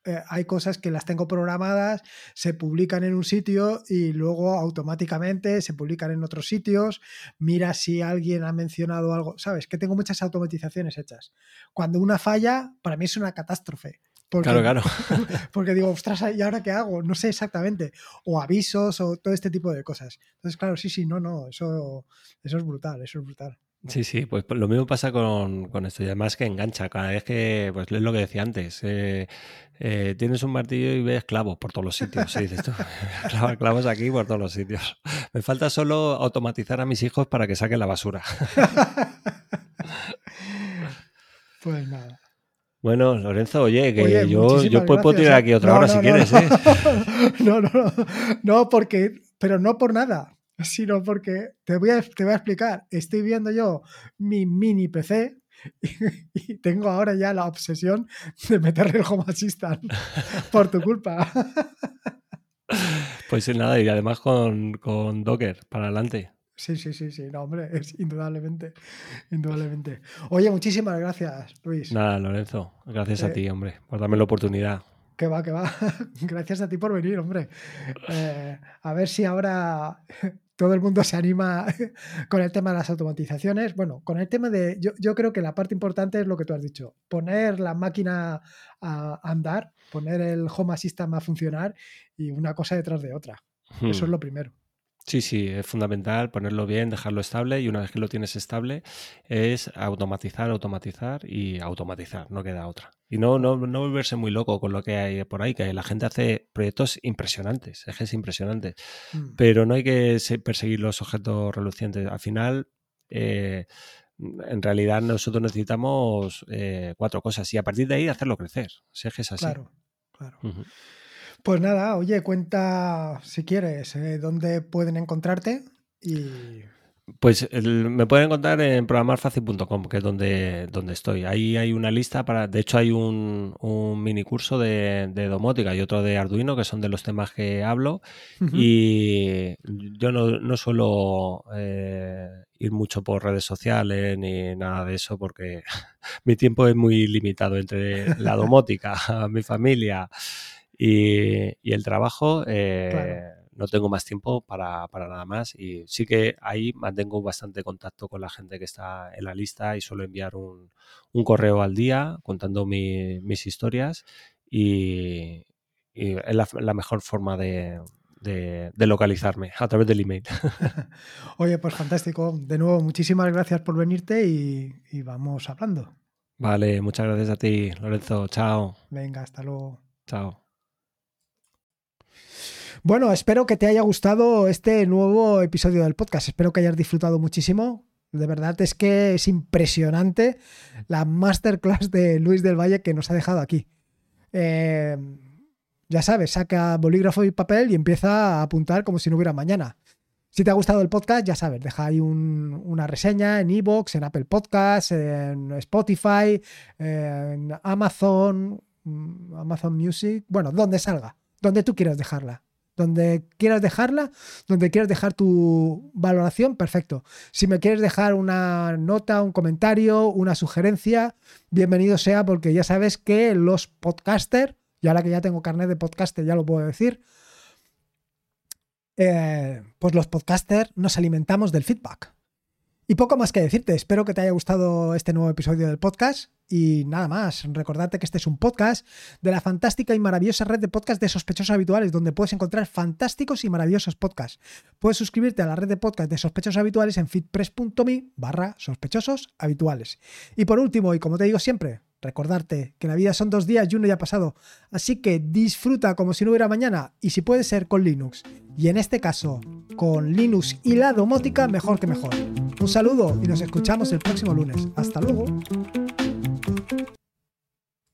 eh, hay cosas que las tengo programadas, se publican en un sitio y luego automáticamente se publican en otros sitios. Mira si alguien ha mencionado algo, ¿sabes? Que tengo muchas automatizaciones hechas. Cuando una falla, para mí es una catástrofe. Porque, claro, claro. (laughs) Porque digo, ostras, ¿y ahora qué hago? No sé exactamente. O avisos o todo este tipo de cosas. Entonces, claro, sí, sí, no, no, eso, eso es brutal, eso es brutal. Sí, sí, pues lo mismo pasa con, esto y además que engancha. Cada vez que, pues es lo que decía antes, eh, eh, tienes un martillo y ves clavos por todos los sitios. Y dices tú, (laughs) clavos aquí por todos los sitios. Me falta solo automatizar a mis hijos para que saquen la basura. (laughs) pues nada. Bueno, Lorenzo, oye, que yo, yo puedo tirar ¿eh? aquí otra hora si quieres, ¿eh? (laughs) No, no, no, no, porque, pero no por nada, sino porque te voy a, te voy a explicar. Estoy viendo yo mi mini PC (laughs) y, tengo ahora ya la obsesión de meterle el Home Assistant (laughs) por tu culpa. Pues nada, y además con, con Docker para adelante. Sí, sí, sí, sí, no, hombre, (laughs) es indudablemente, indudablemente. Oye, muchísimas gracias, Luis. Nada, Lorenzo, gracias a eh, ti, hombre, por darme la oportunidad. Que va, que va. (laughs) gracias a ti por venir, hombre. Eh, a ver si ahora (laughs) todo el mundo se anima con el tema de las automatizaciones. Bueno, con el tema de, yo, yo creo que la parte importante es lo que tú has dicho, poner la máquina a andar, poner el Home Assistant a funcionar y una cosa detrás de otra. Eso es hmm. lo primero. Sí, sí, es fundamental ponerlo bien, dejarlo estable y una vez que lo tienes estable es automatizar, automatizar y automatizar, no queda otra. Y no, no, no volverse muy loco con lo que hay por ahí, que la gente hace proyectos impresionantes, ejes impresionantes, mm. pero no hay que perseguir los objetos relucientes. Al final, eh, en realidad nosotros necesitamos eh, cuatro cosas y a partir de ahí hacerlo crecer, si ejes así. Claro, claro. Pues nada, oye, cuenta si quieres eh, dónde pueden encontrarte y... Pues me pueden encontrar en programarfacil.com, que es donde, donde estoy. Ahí hay una lista para. De hecho, hay un, mini curso de, domótica y otro de Arduino, que son de los temas que hablo. Y yo no, suelo eh, ir mucho por redes sociales ni nada de eso, porque (laughs) mi tiempo es muy limitado entre la domótica, (laughs) mi familia y, el trabajo, eh, no tengo más tiempo para, nada más. Y sí que ahí mantengo bastante contacto con la gente que está en la lista y suelo enviar un, correo al día contando mis historias y, es la, mejor forma de, localizarme a través del email. (laughs) (laughs) Oye, pues fantástico. De nuevo, muchísimas gracias por venirte y, y, vamos hablando. Vale, muchas gracias a ti, Lorenzo. Chao. Venga, hasta luego. Chao. Bueno, espero que te haya gustado este nuevo episodio del podcast. Espero que hayas disfrutado muchísimo. De verdad es que es impresionante la masterclass de Luis del Valle que nos ha dejado aquí. Eh, ya sabes, saca bolígrafo y papel y empieza a apuntar como si no hubiera mañana. Si te ha gustado el podcast, ya sabes, deja ahí una reseña en Evox, en Apple Podcasts, en Spotify, en Amazon, mm, Amazon Music, bueno, donde salga, donde tú quieras dejarla. Donde quieras dejarla, donde quieras dejar tu valoración, perfecto. Si me quieres dejar una nota, un comentario, una sugerencia, bienvenido sea porque ya sabes que los podcasters, y ahora que ya tengo carnet de podcaster ya lo puedo decir, eh, pues los podcasters nos alimentamos del feedback. Y poco más que decirte, espero que te haya gustado este nuevo episodio del podcast y nada más, recordarte que este es un podcast de la fantástica y maravillosa red de podcasts de sospechosos habituales, donde puedes encontrar fantásticos y maravillosos podcasts. Puedes suscribirte a la red de podcast de sospechosos habituales en fitpress.me barra sospechosos habituales. Y por último, y como te digo siempre, recordarte que la vida son dos días y uno ya pasado, así que disfruta como si no hubiera mañana y si puede ser con Linux. Y en este caso, con Linux y la domótica, mejor que mejor. Un saludo y nos escuchamos el próximo lunes. Hasta luego.